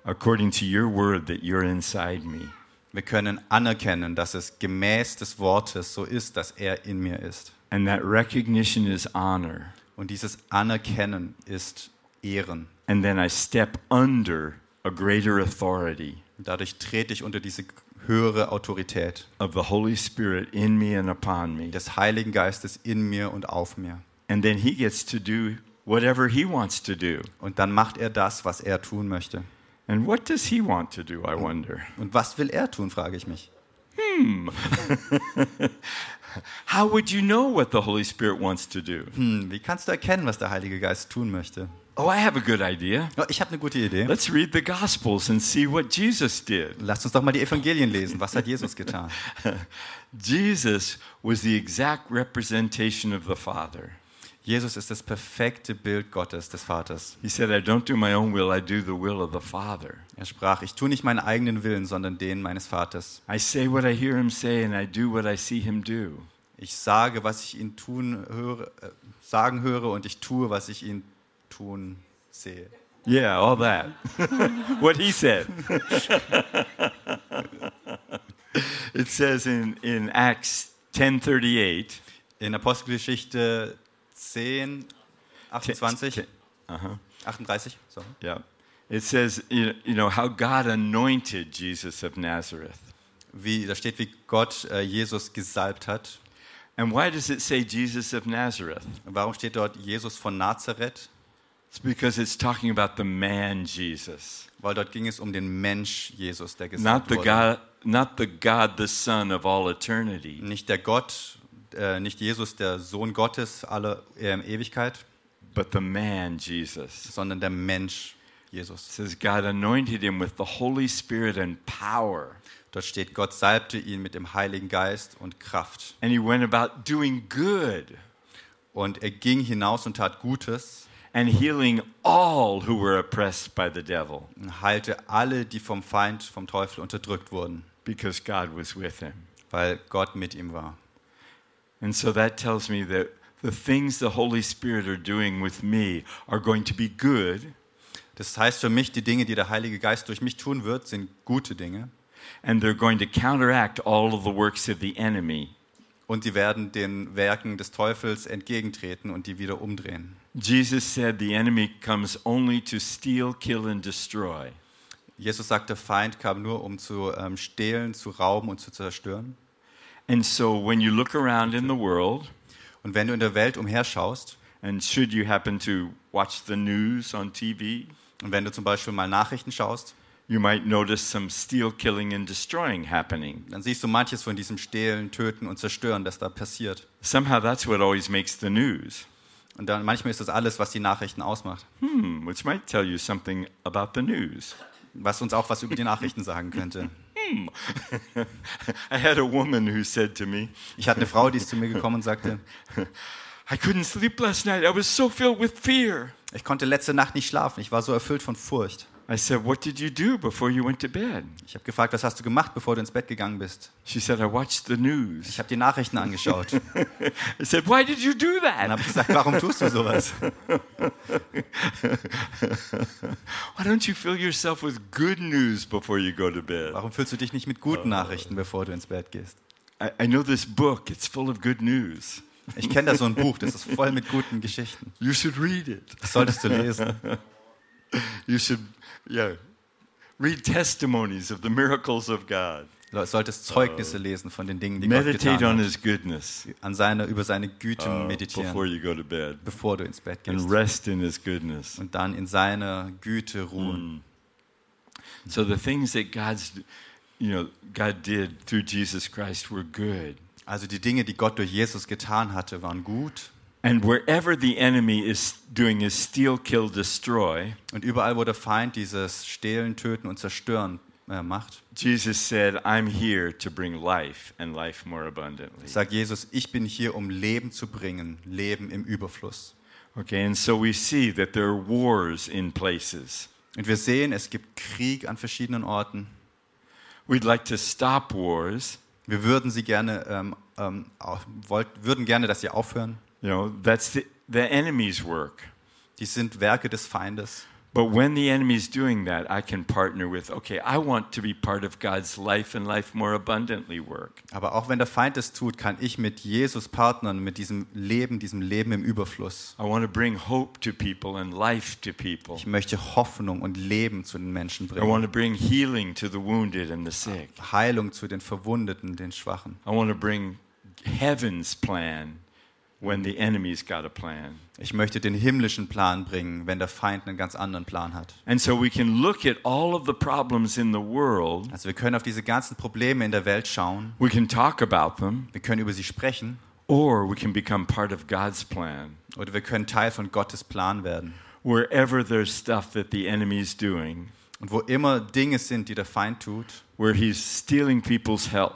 according to your word, that you're inside me. Wir können anerkennen, dass es gemäß des Wortes so ist, dass er in mir ist. And that recognition is honor. Und dieses Anerkennen ist Ehren. And then I step under a greater authority Und dadurch trete ich unter diese höhere Autorität of the Holy Spirit in me and upon me. des Heiligen Geistes in mir und auf mir. And then he gets to do whatever he wants to do. Und dann macht er das, was er tun möchte. And what does he want to do, I wonder? Und was will er tun, frage ich mich. *laughs* How would you know what the Holy Spirit wants to do? Hm, wie kannst du erkennen, was der Heilige Geist tun möchte? Oh, I have a good idea. Oh, ich habe eine gute Idee. Let's read the Gospels and see what Jesus did. Lasst uns doch mal die Evangelien lesen. Was hat Jesus getan? *laughs* Jesus was the exact representation of the Father. Jesus ist das perfekte Bild Gottes, des Vaters. He said, I don't do my own will, I do the will of the Father. Er sprach, ich tue nicht meinen eigenen Willen, sondern den meines Vaters. I say what I hear him say, and I do what I see him do. Ich sage, was ich ihn tun höre, äh, sagen höre und ich tue, was ich ihn tun sehe. Yeah, all that. *laughs* what he said. *laughs* it says in, in Acts 10:38, In Apostelgeschichte 10, 28, uh-huh, 38, sorry. yeah. It says, you you know, how God anointed Jesus of Nazareth. Wie, da steht, wie Gott äh, Jesus gesalbt hat. And why does it say Jesus of Nazareth? Warum steht dort Jesus von Nazareth? It's because it's talking about the man Jesus, Weil dort ging es um den Mensch Jesus, der not gesalbt the wurde. God, not the God, the Son of all eternity, Nicht der Gott, äh, nicht Jesus, der Sohn Gottes aller äh, Ewigkeit, but the man Jesus. sondern der Mensch Jesus. It says God anointed him with the Holy Spirit and power, Dort steht, Gott salbte ihn mit dem Heiligen Geist und Kraft. and he went about doing good Und er ging hinaus und tat Gutes and healing all who were oppressed by the devil, und heilte alle, die vom Feind, vom Teufel unterdrückt wurden, because God was with him. weil Gott mit ihm war. And so that tells me that the things the Holy Spirit are doing with me are going to be good, Das heißt für mich, die Dinge, die der Heilige Geist durch mich tun wird, sind gute Dinge and they're going to counteract all of the works of the enemy. Und sie werden den Werken des Teufels entgegentreten und die wieder umdrehen. Jesus said the enemy comes only to steal, kill, and destroy. Jesus sagt, der Feind kam nur, um zu ähm, stehlen, zu rauben und zu zerstören. And so when you look around in the world, Und wenn du in der Welt umherschaust and should you happen to watch the news on TV, und wenn du zum Beispiel mal Nachrichten schaust, you might notice some steal, killing, and destroying happening. dann siehst du manches von diesem Stehlen, Töten und Zerstören, das da passiert. Somehow that's what always makes the news, Und dann manchmal ist das alles, was die Nachrichten ausmacht, hmm, which might tell you something about the news. was uns auch was über die Nachrichten sagen könnte. *laughs* I had a woman who said to me, Ich hatte eine Frau, die ist zu mir gekommen und sagte, *laughs* I couldn't sleep last night. I was so filled with fear. ich konnte letzte Nacht nicht schlafen, ich war so erfüllt von Furcht. I said, What did you do before you went to bed? Ich habe gefragt, was hast du gemacht, bevor du ins Bett gegangen bist? She said, I watched the Ich news. habe die Nachrichten angeschaut. Dann *laughs* I said, Why did you do habe that? ich gesagt, warum tust du sowas? *laughs* Why don't you fill yourself with good news before you go to bed? Warum füllst du dich nicht mit guten Nachrichten, bevor du ins Bett gehst? I, I know this book, it's full of good news. *laughs* Ich kenne da so ein Buch, das ist voll mit guten Geschichten. You should read it. Das solltest du lesen. You should, yeah, read testimonies of the miracles of God. Du solltest Zeugnisse lesen von den Dingen, die Gott Meditate getan on hat. His goodness An seine, über seine Güte uh, before meditieren, you go to bed bevor du ins Bett and gehst. rest in His goodness. Und dann in seiner Güte ruhen. So the things that God's, you know, God did through Jesus Christ were good. Also die Dinge, die Gott durch Jesus getan hatte, waren gut. And wherever the enemy is doing his steal, kill, destroy, Und überall, wo der Feind dieses Stehlen, Töten und Zerstören äh, macht, Jesus said, I'm here to bring life and life more abundantly. sagt Jesus, ich bin hier, um Leben zu bringen, Leben im Überfluss. Okay, and so we see that there are wars in places. Und wir sehen, es gibt Krieg an verschiedenen Orten. We'd like to stop wars. Wir würden sie gerne, ähm, ähm, wollt, würden gerne, dass sie aufhören. You know, that's the, the enemy's work. Die sind Werke des Feindes. But when the enemy is doing that, I can partner with, okay, I want to be part of God's life and life more abundantly work. Aber auch wenn der Feind es tut, kann ich mit Jesus partnern, mit diesem Leben, diesem Leben im Überfluss. I want to bring hope to people and life to people. Ich möchte Hoffnung und Leben zu den Menschen bringen. I want to bring healing to the wounded and the sick. Heilung zu den Verwundeten, den Schwachen. I want to bring heaven's plan when the enemy's got a plan. Ich möchte den himmlischen Plan bringen, wenn der Feind einen ganz anderen Plan hat. And so we can look at all of the problems in the world, Also wir können auf diese ganzen Probleme in der Welt schauen. we can talk about them, Wir können über sie sprechen or we can become part of God's plan. oder wir können Teil von Gottes Plan werden. Wherever there's stuff that the enemy's doing, Und wo immer Dinge sind, die der Feind tut, where he's stealing people's health,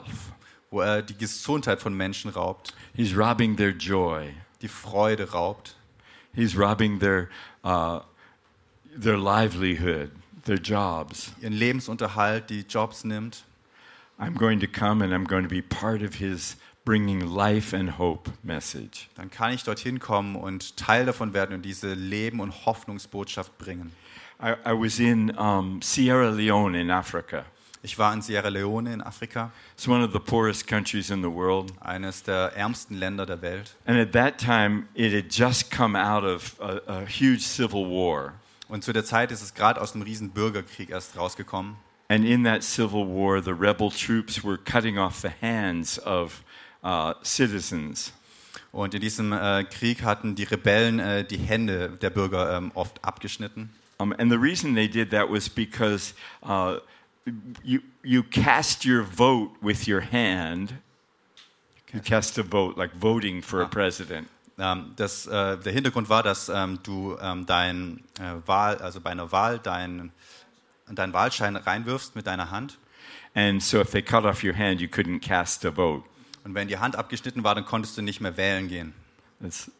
wo er die Gesundheit von Menschen raubt, he's robbing their joy, die Freude raubt, he's robbing their, uh, their livelihood, their jobs. ihren Lebensunterhalt, die Jobs nimmt, I'm going to come and I'm going to be part of his bringing life and hope message. dann kann ich dorthin kommen und Teil davon werden und diese Leben- und Hoffnungsbotschaft bringen. I, I was in um, Sierra Leone in Africa. Ich war in Sierra Leone in Afrika, It's one of the poorest countries in the world. eines der ärmsten Länder der Welt. And at that time, it had just come out of a, a huge civil war. Und zu der Zeit ist es gerade aus einem riesen Bürgerkrieg erst rausgekommen. And in that civil war, the rebel troops were cutting off the hands of uh, citizens. Und in diesem äh, Krieg hatten die Rebellen äh, die Hände der Bürger ähm, oft abgeschnitten. Um, and the reason they did that was because uh, you, you cast your vote with your hand. You cast a vote, like voting for a president. Ähm, das, äh, der Hintergrund war, dass ähm, du ähm, dein äh, Wahl, also bei einer Wahl deinen deinen Wahlschein reinwirfst mit deiner Hand. And so if they cut off your hand, you couldn't cast a vote. Und wenn die Hand abgeschnitten war, dann konntest du nicht mehr wählen gehen. That's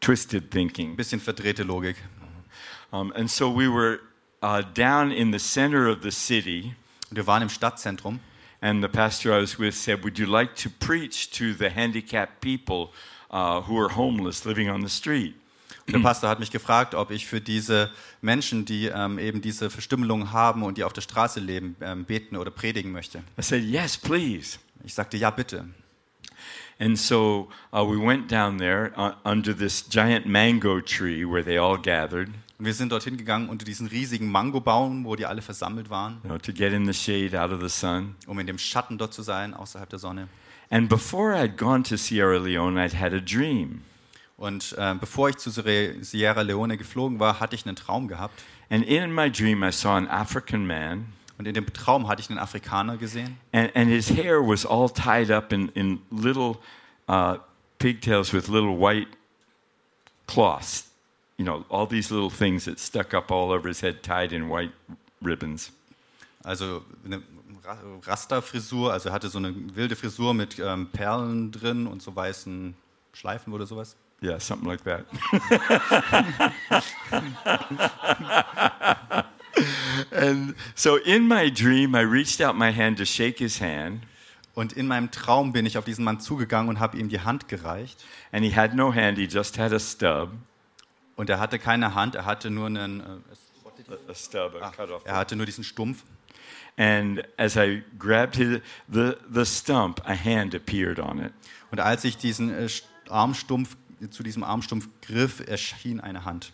twisted thinking. bisschen verdrehte Logik. Um, and so we were uh, down in the center of the city, Und wir waren im Stadtzentrum and the pastor I was with said, Would you like to preach to the handicapped people uh, who are homeless living on the street? Und der Pastor hat mich gefragt, ob ich für diese Menschen, die ähm, eben diese Verstümmelung haben und die auf der Straße leben, ähm, beten oder predigen möchte. I said, Yes, please. Ich sagte, ja, bitte. And so uh, we went down there uh, under this giant mango tree where they all gathered Und wir sind dorthin gegangen unter diesen riesigen Mangobaum, wo die alle versammelt waren, you know, to get in the shade out of the sun. um in dem Schatten dort zu sein, außerhalb der Sonne. And before I'd gone to Sierra Leone, I'd had a dream. Und äh, bevor ich zu Sierra Sierra Leone geflogen war, hatte ich einen Traum gehabt. And in my dream, I saw an African man, Und in dem Traum hatte ich einen Afrikaner gesehen. and, and his hair was all tied up in, in little uh, pigtails with little white cloths. You know, all these little things that stuck up all over his head, tied in white ribbons. Also eine Ra- Rasterfrisur, also er hatte so eine wilde Frisur mit ähm, Perlen drin und so weißen Schleifen oder sowas. Yeah, something like that. *laughs* and so in my dream, I reached out my hand to shake his hand, Und in meinem Traum bin ich auf diesen Mann zugegangen und habe ihm die Hand gereicht. and he had no hand, he just had a stub. Und er hatte keine Hand, er hatte nur einen, äh, A stub, a off. er hatte nur diesen Stumpf. And as I grabbed his, the, the stump, a hand appeared on it. Und als ich diesen äh, St- Armstumpf zu diesem Armstumpf griff, erschien eine Hand.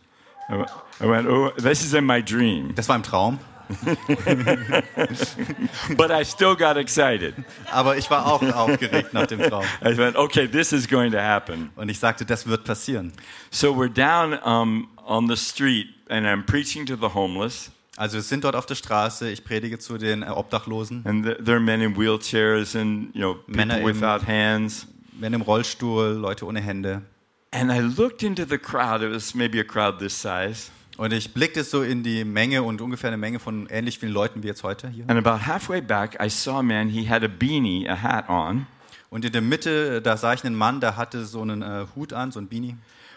I went, I went, oh, this is in my dream. Das war im Traum, *laughs* But I still got excited. aber ich war auch aufgeregt nach dem Traum. I went, okay, this is going to happen. Und ich sagte, das wird passieren. So we're down um, on the street, and I'm preaching to the homeless. Also wir sind dort auf der Straße, ich predige zu den äh, Obdachlosen, And th- there are men in wheelchairs and you know people without hands. Männer im Rollstuhl, Leute ohne Hände. And I looked into the crowd. It was maybe a crowd this size. Und ich blickte so in die Menge und ungefähr eine Menge von ähnlich vielen Leuten wie jetzt heute hier. And about halfway back, I saw a man. He had a beanie, a hat on, Und in der Mitte, da sah ich einen Mann, der hatte so einen äh, Hut an, so ein Beanie.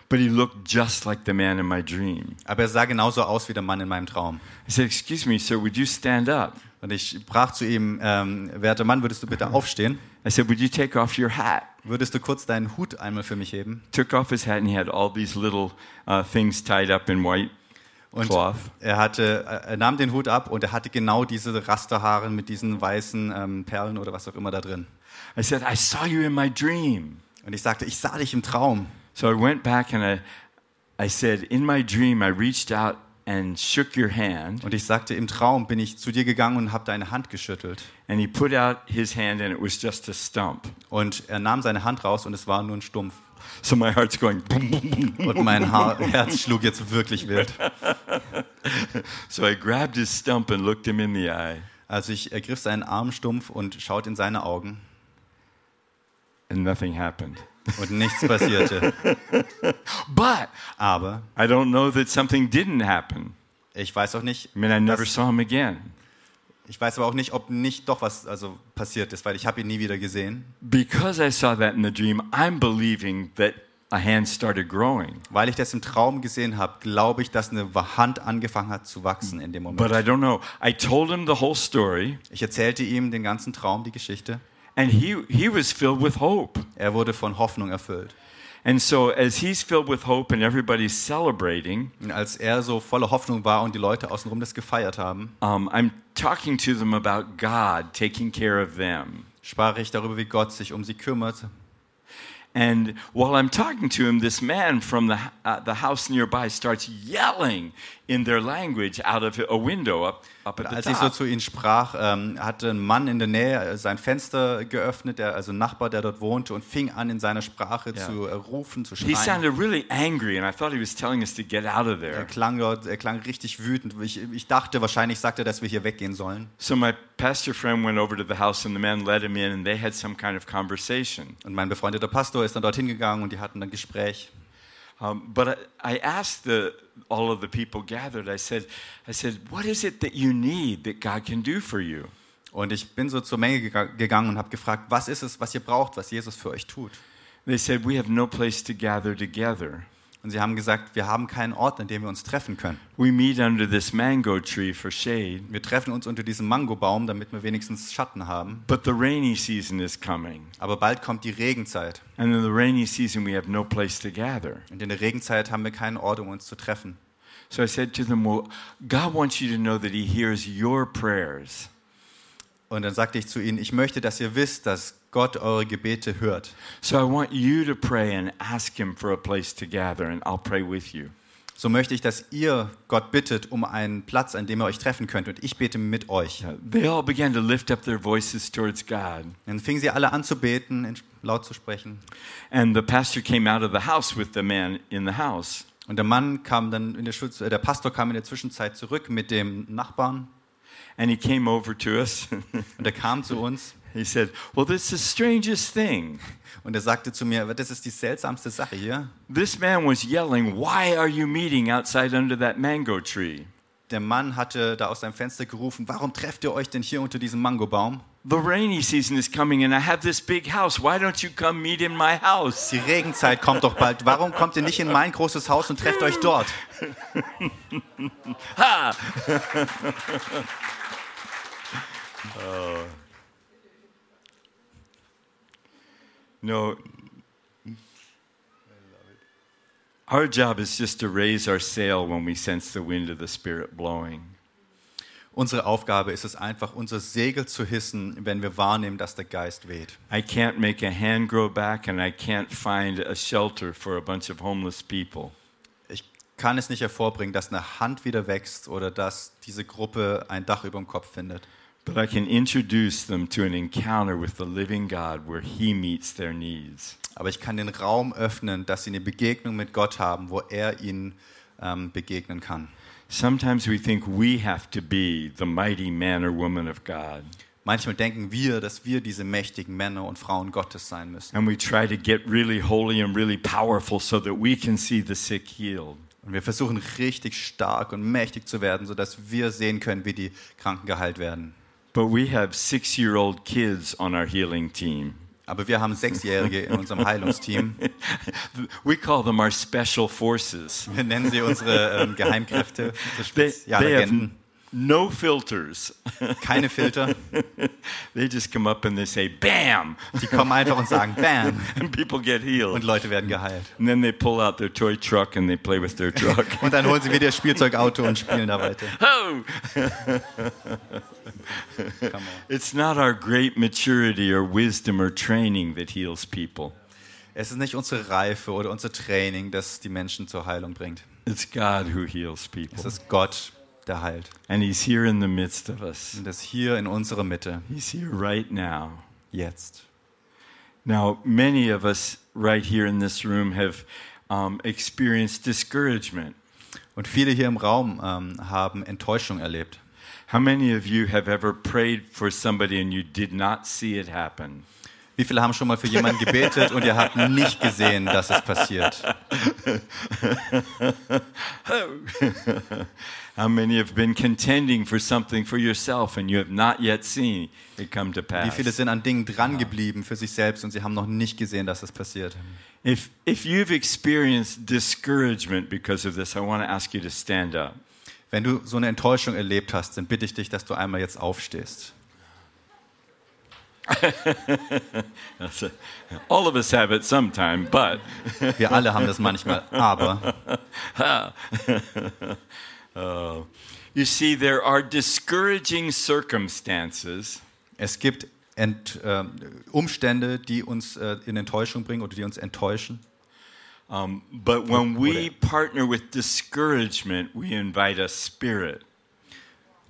but he looked just like the man in my dream. Aber er sah genauso aus wie der Mann in meinem Traum. I said, "Excuse me, sir. Would you stand up?" Und ich sprach zu ihm, ähm, werter Mann, würdest du bitte *laughs* aufstehen? I said, "Would you take off your hat?" Würdest du kurz deinen Hut einmal für mich heben? Took off his hat, and he had all these little uh, things tied up in white. Und cloth. er, hatte, er nahm den Hut ab und er hatte genau diese Rasterhaare mit diesen weißen ähm, Perlen oder was auch immer da drin. I said, I saw you in my dream. Und ich sagte, ich sah dich im Traum. So I went back and I, I said, in my dream, I reached out and shook your hand. Und ich sagte, im Traum bin ich zu dir gegangen und habe deine Hand geschüttelt. And he put out his hand and it was just a stump. Und er nahm seine Hand raus und es war nur ein Stumpf. So my heart's going boom, boom, boom. Und mein Haar Herz schlug jetzt wirklich wild. *laughs* So I grabbed his stump and looked him in the eye. Also ich ergriff seinen Arm stumpf und schaute in seine Augen And nothing happened. und nichts passierte. *laughs* But Aber I don't know that something didn't happen. ich weiß auch nicht, I mean, I never saw him again. Ich weiß aber auch nicht, ob nicht doch was also passiert ist, weil ich habe ihn nie wieder gesehen. Because I saw that in the dream, I'm believing that a hand started growing. Weil ich das im Traum gesehen habe, glaube ich, dass eine Hand angefangen hat zu wachsen in dem But I Moment. don't know. I told him the whole story, Ich erzählte ihm den ganzen Traum, die Geschichte. and he, he was filled with hope. Er wurde von Hoffnung erfüllt. And so, as he's filled with hope and everybody's celebrating, Und als er so voller Hoffnung war und die Leute außenrum das gefeiert haben, um, I'm talking to them about God taking care of them. sprach ich darüber, wie Gott sich um sie kümmert. And while I'm talking to him, this man from the, uh, the house nearby starts yelling in their language out of a window up, the Als ich so zu ihnen sprach, ähm, hatte ein Mann in der Nähe äh, sein Fenster geöffnet, der, also ein Nachbar, der dort wohnte, und fing an, in seiner Sprache Ja. zu äh, rufen, zu He schreien. sounded really angry, and I thought he was telling us to get out of Er there. klang dort, er klang richtig wütend. Ich, ich dachte, wahrscheinlich sagt er, dass wir hier weggehen sollen. So my pastor friend went over to the house, and the man led him in, and they had some kind of conversation. Und mein befreundeter Pastor ist dann dorthin gegangen und die hatten ein Gespräch. Um, but I, I asked the, all of the people gathered, I said, I said, what is it that you need that God can do for you? Und ich bin so zur Menge gegangen und habe gefragt, was ist es, was ihr braucht, was Jesus für euch tut? They said, we have no place to gather together. Und sie haben gesagt, wir haben keinen Ort, an dem wir uns treffen können. We meet under this mango tree for shade, Wir treffen uns unter diesem Mangobaum, damit wir wenigstens Schatten haben. but the rainy season is coming. Aber bald kommt die Regenzeit. And in the rainy season, we have no place to gather. Und in der Regenzeit haben wir keinen Ort, um uns zu treffen. So I said to them, well, God wants you to know that He hears your prayers. Und dann sagte ich zu ihnen, ich möchte, dass ihr wisst, dass Gott eure Gebete hört. So I want you to pray and ask Him for a place to gather, and I'll pray with you. So möchte ich, dass ihr Gott bittet um einen Platz, an dem ihr euch treffen könnt. Und ich bete mit euch. They all began to lift up their voices towards God. Dann fingen sie alle an zu beten, laut zu sprechen. And the pastor came out of the house with the man in the house. Und der Mann kam dann in der Schutz, äh, der Pastor kam in der Zwischenzeit zurück mit dem Nachbarn And he came over to us. und er kam zu uns *laughs* he said, Well, that's the strangest thing. *laughs* und er sagte zu mir, das ist die seltsamste Sache hier. This man was yelling, Why are you meeting outside under that mango tree? Der Mann hatte da aus seinem Fenster gerufen, warum trefft ihr euch denn hier unter diesem Mangobaum? The rainy season is coming and I have this big house. Why don't you come meet in my house? Die Regenzeit kommt doch bald. Warum kommt ihr nicht in mein großes Haus und trefft euch dort? Ha! *laughs* *laughs* No. Our job is just to raise our sail when we sense the wind of the Spirit blowing. Unsere Aufgabe ist es einfach, unser Segel zu hissen, wenn wir wahrnehmen, dass der Geist weht. I can't make a hand grow back, and I can't find a shelter for a bunch of homeless people. Ich kann es nicht hervorbringen, dass eine Hand wieder wächst oder dass diese Gruppe ein Dach über dem Kopf findet. But I can introduce them to an encounter with the living God where He meets their needs. Aber ich kann den Raum öffnen, dass sie eine Begegnung mit Gott haben, wo er ihnen ähm, begegnen kann. Sometimes we think we have to be the mighty man or woman of God, Manchmal denken wir, dass wir diese mächtigen Männer und Frauen Gottes sein müssen. and we try to get really holy and really powerful so that we can see the sick healed. Und wir versuchen richtig stark und mächtig zu werden, sodass wir sehen können, wie die Kranken geheilt werden. But we have six year old kids on our healing team. Aber wir haben Sechsjährige in unserem *laughs* Heilungsteam. We call them our special forces. Wir nennen sie unsere ähm, Geheimkräfte, unsere They, they, have, Spezialagenten. no filters. Keine Filter. *laughs* they just come up and they say, "Bam!" Die kommen einfach und sagen Bam *laughs* and people get healed. und Leute werden geheilt. And then they pull out their toy truck and they play with their truck. Und dann holen sie wieder ihr Spielzeugauto und spielen da weiter. oh! It's not our great maturity or wisdom or training that heals people. Es ist nicht unsere Reife oder unser Training, das die Menschen zur Heilung bringt. It's God who heals Es people. ist Gott, der heilt. And He's here in the midst of us. Und das hier in unserer Mitte, He's here right now. jetzt. Now, many of us right here in this room have um, experienced discouragement. Und viele hier im Raum ähm, haben Enttäuschung erlebt. How many of you have ever prayed for somebody and you did not see it happen? Wie viele haben schon mal für jemanden gebetet und ihr habt nicht gesehen, dass es passiert? *laughs* How many have been contending for something for yourself and you have not yet seen it come to pass? Wie viele sind an Dingen dran geblieben für sich selbst und sie haben noch nicht gesehen, dass es passiert? If, if you've experienced discouragement because of this, I want to ask you to stand up. Wenn du so eine Enttäuschung erlebt hast, dann bitte ich dich, dass du einmal jetzt aufstehst. *laughs* All of us have it sometime, but *laughs* Wir alle haben das manchmal, aber oh. *laughs* you see, there are discouraging circumstances es gibt Ent, äh, Umstände, die uns äh, in Enttäuschung bringen oder die uns enttäuschen. Um, but when we partner with discouragement, we invite a spirit.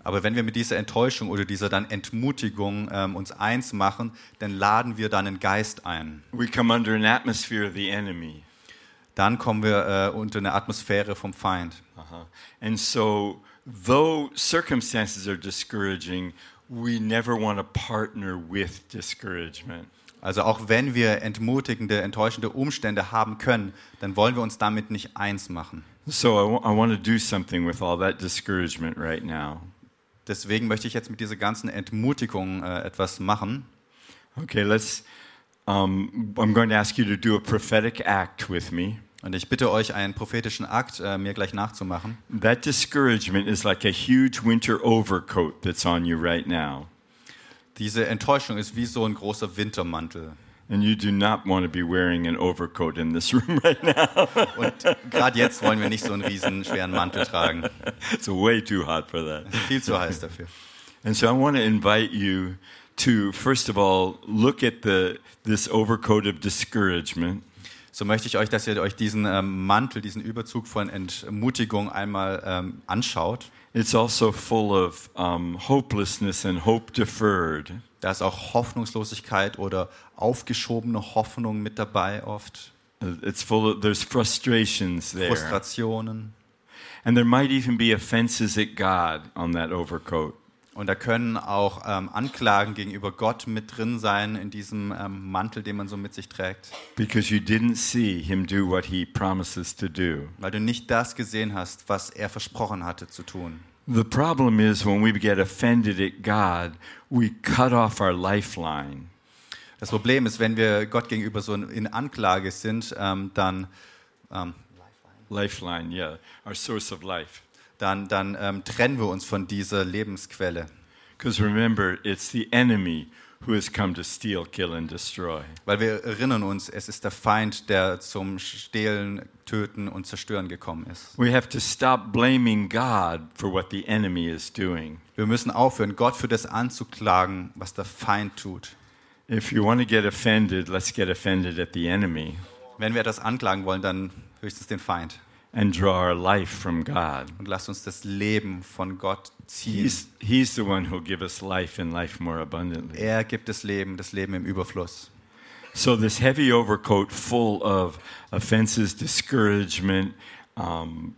Aber wenn wir mit dieser Enttäuschung oder dieser dann Entmutigung ähm, uns eins machen, dann laden wir dann einen Geist ein. We come under an atmosphere of the enemy. Dann kommen wir äh, unter eine Atmosphäre vom Feind. Uh-huh. And so, though circumstances are discouraging, we never want to partner with discouragement. Also auch wenn wir entmutigende, enttäuschende Umstände haben können, dann wollen wir uns damit nicht eins machen. So, I I want to do something with all that discouragement right now. Deswegen möchte ich jetzt mit dieser ganzen Entmutigung äh, etwas machen. Okay, let's. Um, I'm going to ask you to do a prophetic act with me. Und ich bitte euch, einen prophetischen Akt äh, mir gleich nachzumachen. That discouragement is like a huge winter overcoat that's on you right now. Diese Enttäuschung ist wie so ein großer Wintermantel. And you do not want to be wearing an overcoat in this *laughs* room right now. Und gerade jetzt wollen wir nicht so einen riesen schweren Mantel tragen. it's way too hot for that. Viel zu heiß dafür. And so I want to invite you to, first of all, look at the, this overcoat of discouragement. So möchte ich euch, dass ihr euch diesen ähm, Mantel, diesen Überzug von Entmutigung einmal ähm, anschaut. It's also full of um, hopelessness and hope deferred. Da ist auch Hoffnungslosigkeit oder aufgeschobene Hoffnung mit dabei oft. It's full of, there's frustrations there. Frustrationen. And there might even be offenses at God on that overcoat. Und da können auch ähm, Anklagen gegenüber Gott mit drin sein in diesem ähm, Mantel, den man so mit sich trägt. Because you didn't see him do what he promises to do. Weil du nicht das gesehen hast, was er versprochen hatte zu tun. The problem is when we get offended at God, we cut off our lifeline. Das Problem ist, wenn wir Gott gegenüber so in Anklage sind, ähm, dann, ähm, Lifeline, yeah, our source of life. Dann, dann ähm, trennen wir uns von dieser Lebensquelle. Because remember, it's the enemy who has come to steal, kill, and destroy. Weil wir erinnern uns, es ist der Feind, der zum Stehlen, Töten und Zerstören gekommen ist. We have to stop blaming God for what the enemy is doing. Wir müssen aufhören, Gott für das anzuklagen, was der Feind tut. If you want to get offended, let's get offended at the enemy Wenn wir das anklagen wollen, dann höchstens den Feind. And draw our life from God. Und lasst uns das Leben von Gott ziehen. He's, he's the one who'll give us life and life more abundantly. Er gibt das Leben, das Leben im Überfluss. So, this heavy overcoat full of offenses, discouragement, um,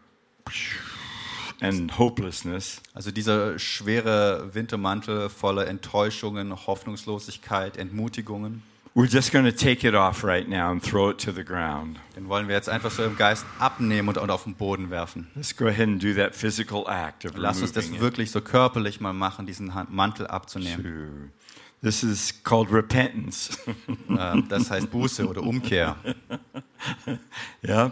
and hopelessness Also dieser schwere Wintermantel voller Enttäuschungen, Hoffnungslosigkeit, Entmutigungen, We're just going to take it off right now and throw it to the ground. den wollen wir jetzt einfach so im Geist abnehmen und, und auf den Boden werfen. Let's go ahead and do that physical act of Lass uns das wirklich so körperlich mal machen, diesen Mantel abzunehmen. This is called repentance. *laughs* Ähm, Das heißt Buße oder Umkehr. *laughs* yeah.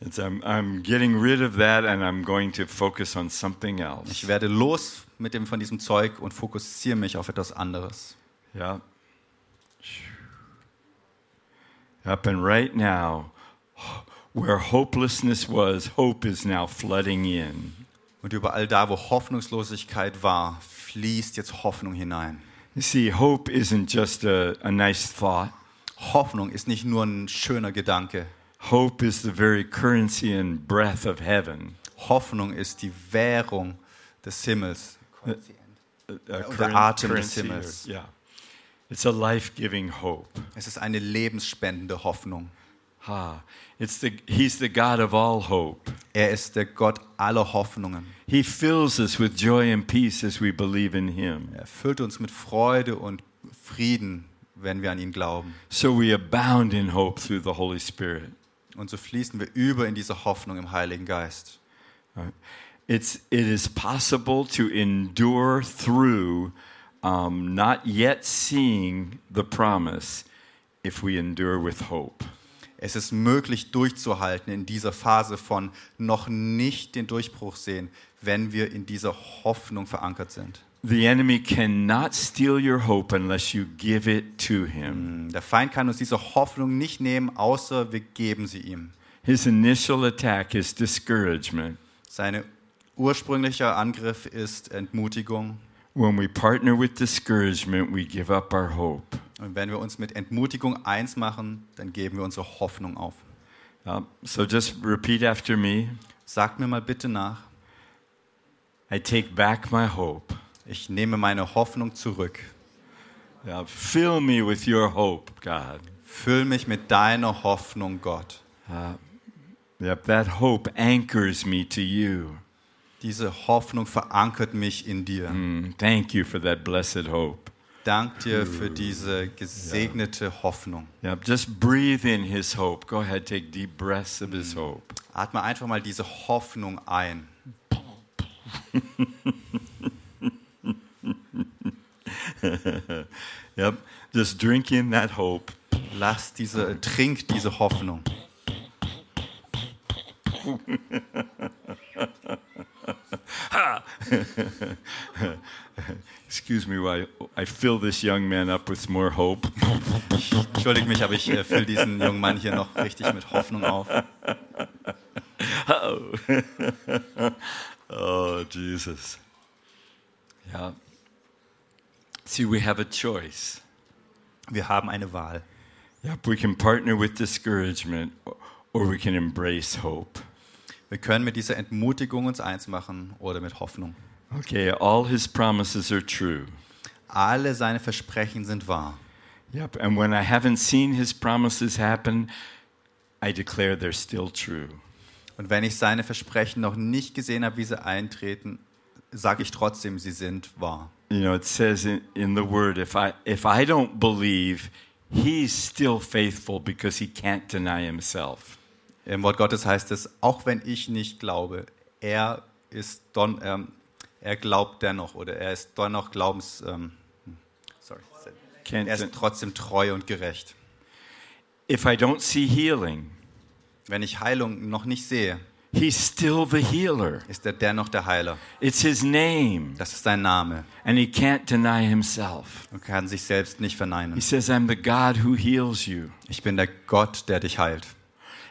It's, I'm, I'm getting rid of that and I'm going to focus on something else. Ich werde los mit dem von diesem Zeug und fokussiere mich auf etwas anderes. Yeah. And right now, where hopelessness was, hope is now flooding in. Und überall da, wo Hoffnungslosigkeit war, fließt jetzt Hoffnung hinein. You see, hope isn't just a, a nice thought. Hoffnung ist nicht nur ein schöner Gedanke. Hope is the very currency and breath of heaven. Hoffnung ist die Währung des Himmels. A Und der curren- Atem des Himmels. Yeah. It's a life-giving hope. Es ist eine lebensspendende Hoffnung. Ha. It's the, he's the God of all hope. Er ist der Gott aller Hoffnungen. He fills us with joy and peace as we believe in him. Er füllt uns mit Freude und Frieden, wenn wir an ihn glauben. So we abound in hope through the Holy Spirit. Und so fließen wir über in diese Hoffnung im Heiligen Geist. It's, it is possible to endure through um, not yet seeing the promise if we endure with hope. Es ist möglich durchzuhalten in dieser Phase von noch nicht den Durchbruch sehen, wenn wir in dieser Hoffnung verankert sind. The enemy cannot steal your hope unless you give it to him. Der Feind kann uns diese Hoffnung nicht nehmen, außer wir geben sie ihm. His initial attack is discouragement. Sein ursprünglicher Angriff ist Entmutigung. When we partner with discouragement, we give up our hope. Und wenn wir uns mit Entmutigung eins machen, dann geben wir unsere Hoffnung auf. Uh, so just repeat after me Sagt mir mal bitte nach, I take back my hope. ich nehme meine Hoffnung zurück. Uh, fill me with your hope, God. Füll mich mit deiner Hoffnung, Gott. Yep, that hope anchors me to you. Diese Hoffnung verankert mich in dir. Mm, thank you for that blessed hope. Dank dir für diese gesegnete Hoffnung. Yep, just breathe in his hope. Go ahead, take deep breaths of his hope. Atme einfach mal diese Hoffnung ein. *laughs* Yep, just drink in that hope. Lass diese, trink diese Hoffnung. *laughs* *laughs* Excuse me while I fill this young man up with more hope. *laughs* Entschuldige mich, aber ich äh, fülle diesen jungen Mann hier noch richtig mit Hoffnung auf. *laughs* Oh, Jesus. Yeah. See, we have a choice. Wir haben eine Wahl. Yep, we can partner with discouragement or we can embrace hope. Wir können mit dieser Entmutigung uns eins machen oder mit Hoffnung. Okay, all his promises are true. Alle seine Versprechen sind wahr. Yep, and when I haven't seen his promises happen, I declare they're still true. Und wenn ich seine Versprechen noch nicht gesehen habe, wie sie eintreten, sage ich trotzdem, sie sind wahr. You know, it says in, in the word, if I if I don't believe, he's still faithful because he can't deny himself. Im Wort Gottes heißt es, auch wenn ich nicht glaube, er ist don, ähm, er glaubt dennoch oder er ist dennoch Glaubens, ähm, sorry, er ist trotzdem treu und gerecht. if I don't see healing, Wenn ich Heilung noch nicht sehe, he's still the healer. ist er dennoch der Heiler. It's his name, Das ist sein Name and he can't deny himself. und kann sich selbst nicht He verneinen. says, I'm the God who heals you. Ich bin der Gott, der dich heilt.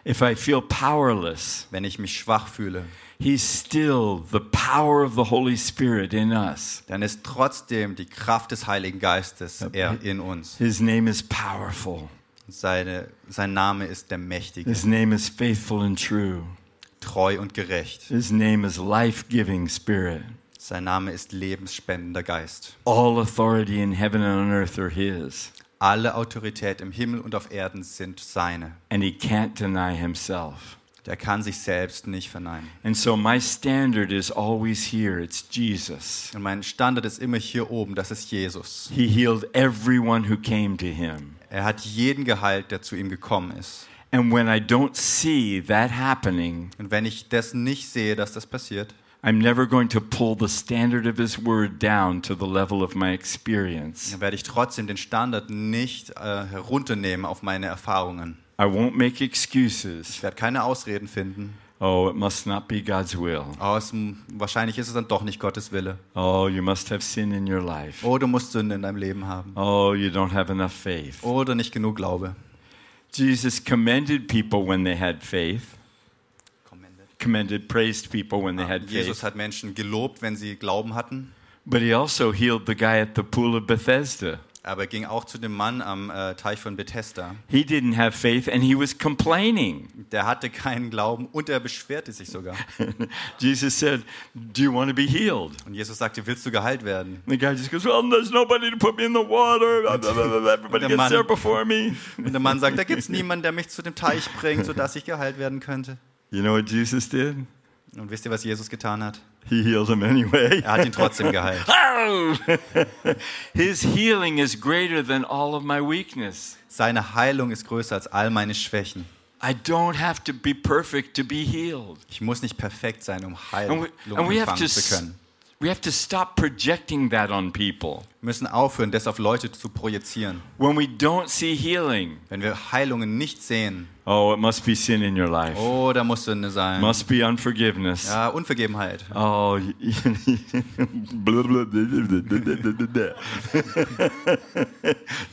If I feel powerless, Wenn ich mich schwach fühle, he's still the power of the Holy Spirit in us. dann ist trotzdem die Kraft des Heiligen Geistes er in uns. His name is powerful. Seine, sein Name ist der Mächtige, His name is faithful and true. treu und gerecht. His name is life giving spirit. Sein Name ist lebensspendender Geist. All authority in heaven and on earth are his, Alle Autorität im Himmel und auf Erden sind seine. and he can't deny himself. Der kann sich selbst nicht verneinen. And so my standard is always here it's Jesus. Und mein Standard ist immer hier oben, das ist Jesus. He healed everyone who came to him. Er hat jeden geheilt, der zu ihm gekommen ist. And when I don't see that happening, Und wenn ich das nicht sehe, dass das passiert, I'm never going to pull the standard of his word down to the level of my experience. dann werde ich trotzdem den Standard nicht äh, herunternehmen auf meine Erfahrungen. I won't make excuses. Ich werde keine Ausreden finden. Oh, it must not be God's will. Oh, es, wahrscheinlich ist es dann doch nicht Gottes Wille. Oh, you must have sin in your life. Oh, du musst Sünde in deinem Leben haben. Oh, you don't have enough faith. Oder nicht genug Glaube. Jesus commended people when they had faith. Commended, praised people when they had Jesus faith. hat Menschen gelobt, wenn sie Glauben hatten. But he also healed the guy at the pool of Bethesda. Aber er ging auch zu dem Mann am äh, Teich von Bethesda. He didn't have faith and he was complaining. Der hatte keinen Glauben und er beschwerte sich sogar. *laughs* Jesus said, Do you want to be healed? Und Jesus sagte, willst du geheilt werden? The guy just goes, Well, there's nobody to put me in the water. *laughs* Everybody gets Mann- there before me. Und der Mann sagt, da gibt es *laughs* niemanden, der mich zu dem Teich bringt, sodass ich geheilt werden könnte. You know what Jesus did? Und wisst ihr, was Jesus getan hat? He healed him anyway. Er hat ihn trotzdem geheilt. *laughs* His healing is greater than all of my weakness. Seine Heilung ist größer als all meine Schwächen. I don't have to be perfect to be healed. Ich muss nicht perfekt sein, um And Heilung we, and we have to empfangen zu können. We have to stop projecting that on people. Wir müssen aufhören, das auf Leute zu projizieren. When we don't see healing, Wenn wir Heilungen nicht sehen, oh, it must be sin in your life. oh, da muss Sünde sein. Must be unforgiveness. Ja, Unvergebenheit. Oh, *laughs*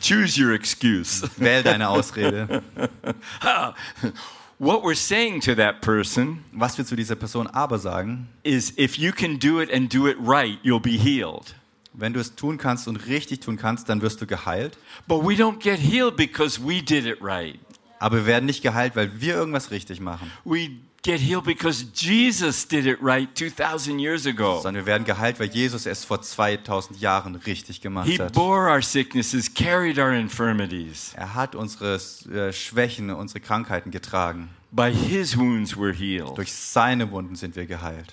choose your excuse. Wähl deine Ausrede. *laughs* What we're saying to that person Was wir zu dieser Person aber sagen, is if you can do it and do it right, you'll be healed. wenn du es tun kannst und richtig tun kannst, dann wirst du geheilt. But we don't get healed because we did it right. Aber wir werden nicht geheilt, weil wir irgendwas richtig machen, We get healed because Jesus did it right 2,000 years ago. sondern wir werden geheilt, weil Jesus es vor 2000 Jahren richtig gemacht He hat. bore our sicknesses, carried our infirmities. Er hat unsere äh, Schwächen, unsere Krankheiten getragen. By his wounds we're healed. Durch seine Wunden sind wir geheilt.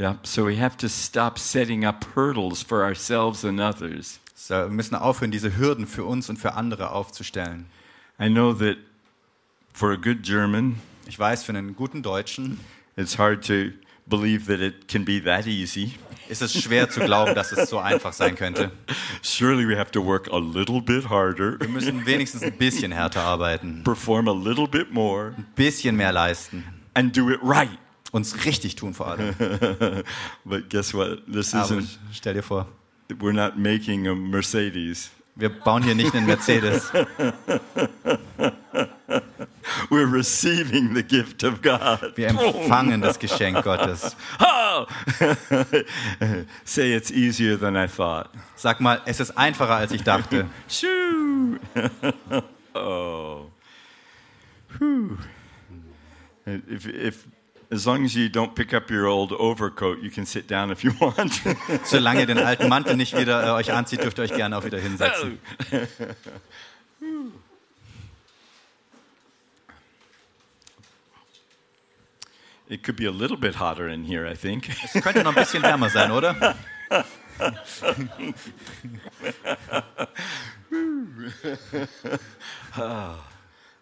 Yeah, so we have to stop setting up hurdles for ourselves and others. So, wir müssen aufhören, diese Hürden für uns und für andere aufzustellen. I know that for a good German, Ich weiß, für einen guten Deutschen it's hard to believe that it can be that easy. ist es schwer zu glauben, dass es so einfach sein könnte. Surely we have to work a little bit harder, Wir müssen wenigstens ein bisschen härter arbeiten, perform a little bit more, ein bisschen mehr leisten, and do it right. uns richtig tun vor allem. *laughs* But guess what? This Aber isn't, stell dir vor, we're not making a Mercedes. wir bauen hier nicht einen Mercedes. *laughs* We're receiving the gift of God. Wir empfangen das Geschenk Gottes. *laughs* Oh! *laughs* Say it's easier than I thought. Sag mal, es ist einfacher, als ich dachte. *laughs* Shoo! oh. Whew. If, if, as long as you don't pick up your old overcoat, you can sit down if you want. Solange ihr den alten Mantel nicht wieder äh, euch anzieht, dürft ihr euch gerne auch wieder hinsetzen. It could be a little bit hotter in here, I think. *laughs* Es könnte noch ein bisschen wärmer sein, oder? *laughs*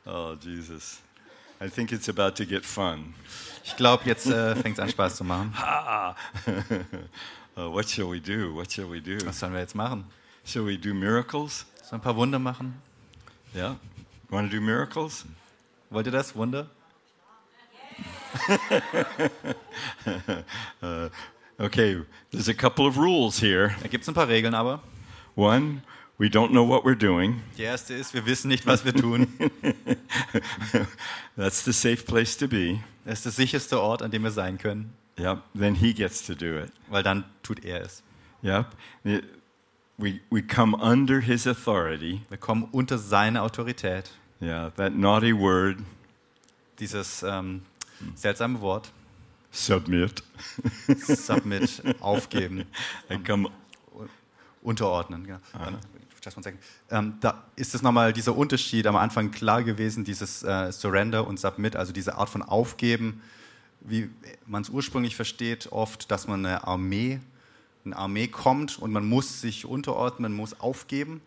Oh, Jesus. I think it's about to get fun. Ich glaube, jetzt äh, fängt es an, Spaß zu machen. Uh, *laughs* what shall we do? What shall we do? Was sollen wir jetzt machen? Shall we do miracles? Sollen wir ein paar Wunder machen? Yeah. You want to do miracles? Wollt ihr das? Wunder? *laughs* Okay, there's a couple of rules here. Da gibt es ein paar Regeln aber. One, we don't know what we're doing. Die erste ist, wir wissen nicht, was wir tun. *laughs* That's the safe place to be. Das ist der sicherste Ort, an dem wir sein können, Yep. Then he gets to do it. weil dann tut er es. Yep. We, we come under his authority. Wir kommen unter seine Autorität. Yeah, that naughty word, Dieses ähm, seltsame Wort, submit. Submit, aufgeben, *laughs* I come, unterordnen. Just one second. Ähm, da ist es nochmal dieser Unterschied am Anfang klar gewesen, dieses äh, Surrender und Submit, also diese Art von Aufgeben, wie man es ursprünglich versteht, oft, dass man eine Armee, eine Armee kommt und man muss sich unterordnen, man muss aufgeben.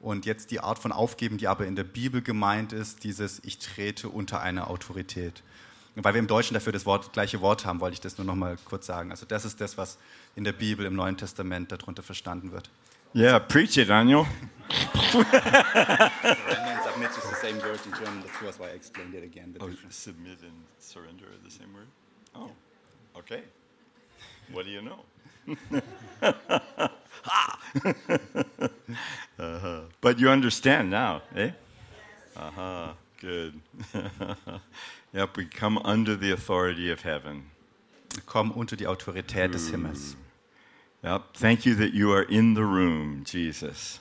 Und jetzt die Art von Aufgeben, die aber in der Bibel gemeint ist, dieses Ich trete unter eine Autorität. Weil wir im Deutschen dafür das Wort, gleiche Wort haben, wollte ich das nur noch mal kurz sagen. Also das ist das, was in der Bibel im Neuen Testament darunter verstanden wird. yeah, preach it, Daniel. *laughs* Submit is the same word in German. That's why I explained it again. The Oh, difference. submit and surrender are the same word? Oh, okay. What do you know? *laughs* Ha! uh-huh. But you understand now, eh? Uh huh. Good. *laughs* yep, we come under the authority of heaven. Wir kommen unter die Autorität des Himmels. Yep. Thank you that you are in the room, Jesus.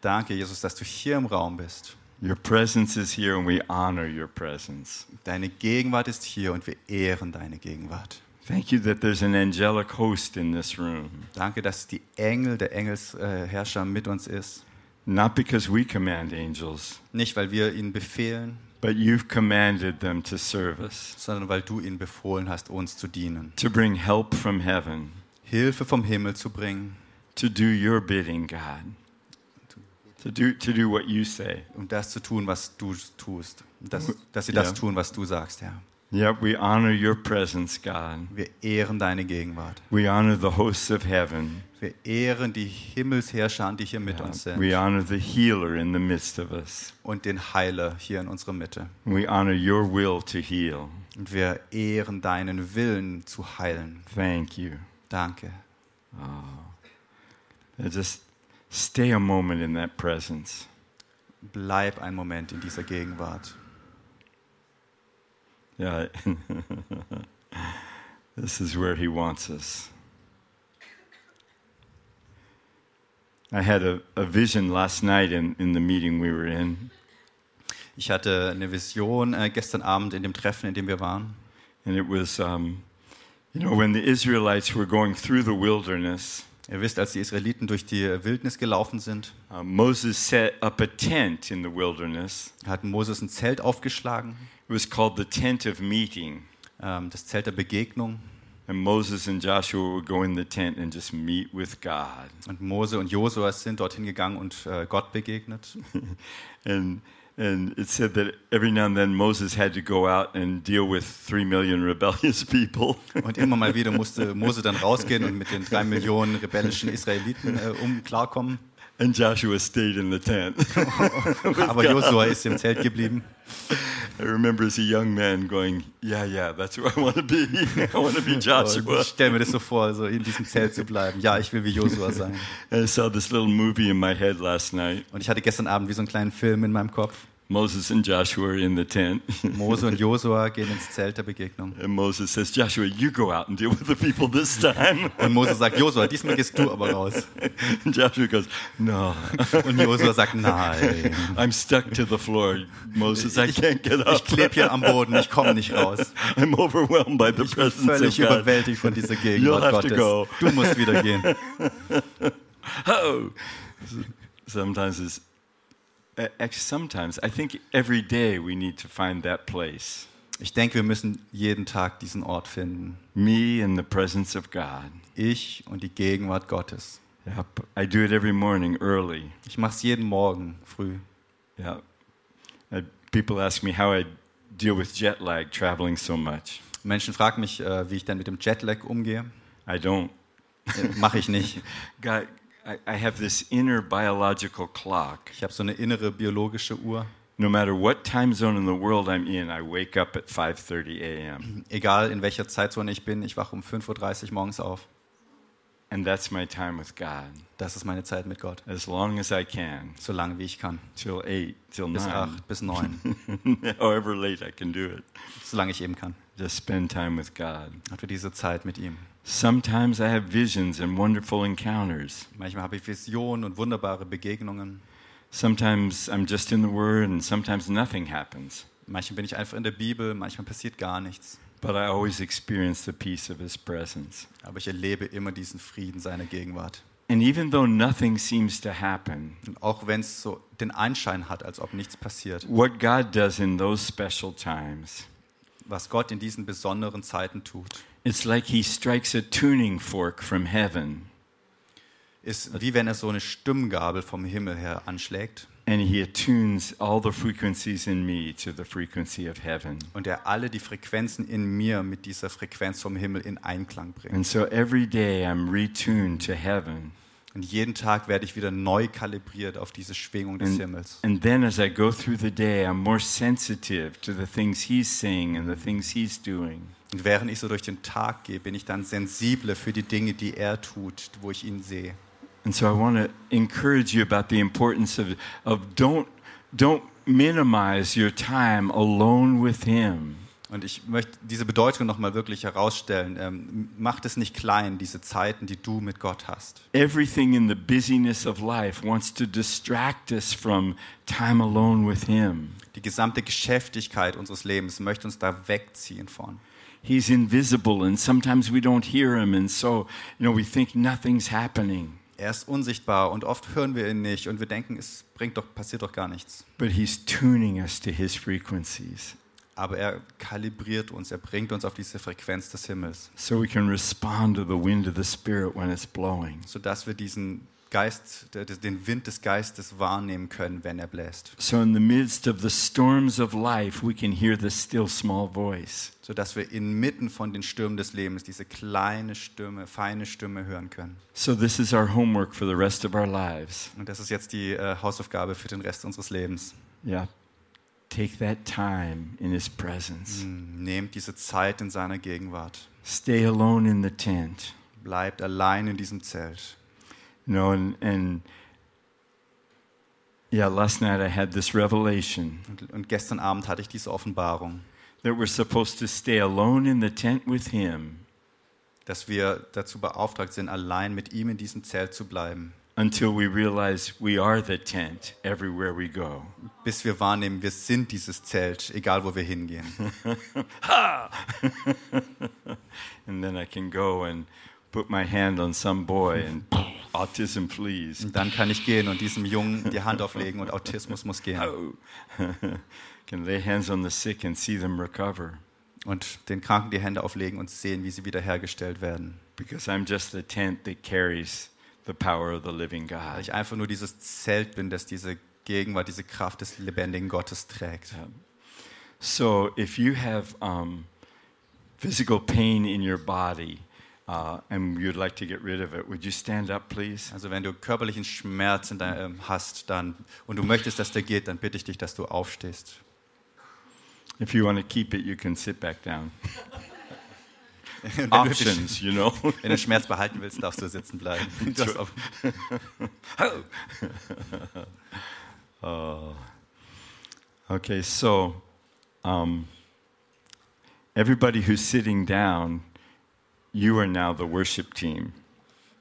Danke, Jesus, dass du hier im Raum bist. Your presence is here and we honor your presence. Deine Gegenwart ist hier und wir ehren deine Gegenwart. Thank you that there's an angelic host in this room. Danke, dass die Engel, der Engelsherrscher mit uns ist. Not because we command angels, Nicht, weil wir ihnen befehlen, but you've commanded them to serve us, sondern weil du ihnen befohlen hast, uns zu dienen. to bring help from heaven, Hilfe vom Himmel zu bringen, to do your bidding, God, to do, to do what you say. um das zu tun, was du tust. Dass, dass sie Ja. das tun, was du sagst, Herr. Yep, we honor your presence, God. Wir ehren deine Gegenwart. We honor the hosts of heaven. Wir ehren die Himmelsherrscher, die hier mit uns sind. We honor the healer in the midst of us. Und den Heiler hier in unserer Mitte. We honor your will to heal. Und wir ehren deinen Willen zu heilen. Thank you. Danke. Uh, Just stay a moment in that presence. Bleib einen Moment in dieser Gegenwart. Yeah. this is where he wants us. I had a, a vision last night in, in the meeting we were in, Ich hatte eine Vision äh, gestern Abend in dem Treffen, in dem wir waren. and it was, um, you know, when the Israelites were going through the wilderness, Ihr wisst, als die Israeliten durch die Wildnis gelaufen sind, uh, Moses set up a tent in the wilderness. hat Moses ein Zelt aufgeschlagen, It was called the tent of meeting. ähm, das Zelt der Begegnung. And Moses and Joshua would go in the tent and just meet with God. *laughs* Und Mose und Josua sind dorthin gegangen und äh, Gott begegnet. *laughs* And and it said that every now and then Moses had to go out and deal with three million *laughs* rebellious people. Und immer mal wieder musste Mose dann rausgehen und mit den drei Millionen rebellischen Israeliten äh, um klarkommen. And Joshua stayed in the tent. *laughs* Aber Josua ist im Zelt geblieben. I remember as a young man going, Yeah, yeah, that's where I want to be. *laughs* I want to be Und Joshua. ich stelle mir das so vor, so in diesem Zelt zu bleiben. Ja, ich will wie Josua sein. And I saw this little movie in my head last night Und ich hatte gestern Abend wie so einen kleinen Film in meinem Kopf. Moses and Joshua in the tent. *laughs* Mose und Josua gehen ins Zelt der Begegnung. And Moses says, Joshua, you go out and deal with the people this time. *laughs* Und Mose sagt, Josua, diesmal gehst du aber raus. *laughs* And Joshua goes, No, Und Josua sagt, nein. I'm stuck to the floor. Moses, I can't get Ich up. klebe hier am Boden, ich komme nicht raus. I'm overwhelmed by the Ich bin presence völlig of God. überwältigt von dieser You'll Gegenwart have to Gottes. go. Du musst wieder gehen. Oh, sometimes it's sometimes I think every day we need to find that place. Ich denke, wir müssen jeden Tag diesen Ort finden. Me in the presence of God. Ich und die Gegenwart Gottes. Yep. I do it every morning early. Ich mache es jeden Morgen früh. Yeah. I, people ask me how I deal with jet lag traveling so much. Menschen fragen mich, äh, wie ich dann mit dem Jetlag umgehe. I don't. Mache ich nicht. *laughs* God, I, have this inner biological clock. Ich habe so eine innere biologische Uhr. No matter what time zone in the world I'm in, I wake up at 5:30 a.m. Egal in welcher Zeitzone ich bin, ich wache um 5.30 Uhr morgens auf. And that's my time with God. Das ist meine Zeit mit Gott. As long as I can. So lange wie ich kann. Till 8, till Bis 9. 8, bis 9. *laughs* However late I can do it. Solange ich eben kann. Just spend time with God. Hat wir diese Zeit mit ihm. Sometimes I have visions and wonderful encounters. Manchmal habe ich Visionen und wunderbare Begegnungen. Sometimes I'm just in the Word, and sometimes nothing happens. Manchmal bin ich einfach in der Bibel, manchmal passiert gar nichts. But I always experience the peace of His presence. Aber ich erlebe immer diesen Frieden seiner Gegenwart. And even though nothing seems to happen, Und auch wenn es so den Einschein hat, als ob nichts passiert, what God does in those special times, was Gott in diesen besonderen Zeiten tut, it's like He strikes a tuning fork from heaven ist wie wenn er so eine Stimmgabel vom Himmel her anschlägt and He attunes all the frequencies in me to the frequency of heaven. und er alle die Frequenzen in mir mit dieser Frequenz vom Himmel in Einklang bringt. And so every day I'm retuned to heaven. Und jeden Tag werde ich wieder neu kalibriert auf diese Schwingung des And, Himmels. and then as I go through the day, I'm more sensitive to the things He's saying and the things He's doing. Und während ich so durch den Tag gehe, bin ich dann sensibler für die Dinge, die er tut, wo ich ihn sehe. And so I want to encourage you about the importance of, of don't, don't minimize your time alone with Him. Und ich möchte diese Bedeutung nochmal wirklich herausstellen. Ähm, macht es nicht klein, diese Zeiten, die du mit Gott hast. Everything in the busyness of life wants to distract us from time alone with Him. Die gesamte Geschäftigkeit unseres Lebens möchte uns da wegziehen von. He's invisible, and sometimes we don't hear Him, and so, you know, we think nothing's happening. Er ist unsichtbar und oft hören wir ihn nicht und wir denken, es bringt doch, passiert doch gar nichts. But He's tuning us to His frequencies Aber er kalibriert uns, er bringt uns auf diese Frequenz des Himmels, so we can respond to the wind of the Spirit when it's blowing. sodass wir diesen Geist, den Wind des Geistes wahrnehmen können, wenn er bläst. So, in the midst of the storms of life, we can hear the still small voice. Sodass wir inmitten von den Stürmen des Lebens diese kleine Stimme, feine Stimme hören können. So, this is our homework for the rest of our lives. Und das ist jetzt die äh, Hausaufgabe für den Rest unseres Lebens. Yeah. Take that time in His presence. Hm, Nehmt diese Zeit in seiner Gegenwart. Stay alone in the tent. Bleibt allein in diesem Zelt. You know, and, and yeah, last night I had this revelation Und, und gestern Abend hatte ich diese Offenbarung, that we're supposed to stay alone in the tent with Him dass wir dazu beauftragt sind, allein mit ihm in diesem Zelt zu bleiben, until we realize we are the tent everywhere we go. bis wir wahrnehmen, wir sind dieses Zelt, egal wo wir hingehen. *laughs* *laughs* And then I can go and put my hand on some boy and *laughs* autism, please. Und dann kann ich gehen und diesem Jungen die Hand auflegen und Autismus muss gehen. Can lay hands on the sick and see them recover Und den Kranken die Hände auflegen und sehen, wie sie wiederhergestellt werden. because I'm just the tent that carries the power of the living Weil God. ich einfach nur dieses Zelt bin, das diese Gegenwart, diese Kraft des lebendigen Gottes trägt. So if you have um, physical pain in your body uh, and you'd like to get rid of it, would you stand up, please? Also wenn du körperlichen Schmerz in dein, ähm, hast dann, und du möchtest, dass der geht, dann bitte ich dich, dass du aufstehst. If you want to keep it, you can sit back down. *laughs* Und wenn, du den, Options, you know. *laughs* wenn du Schmerz behalten willst, darfst du sitzen bleiben. *laughs* Du hast auf, *laughs* Okay, so um, everybody who's sitting down, you are now the worship team,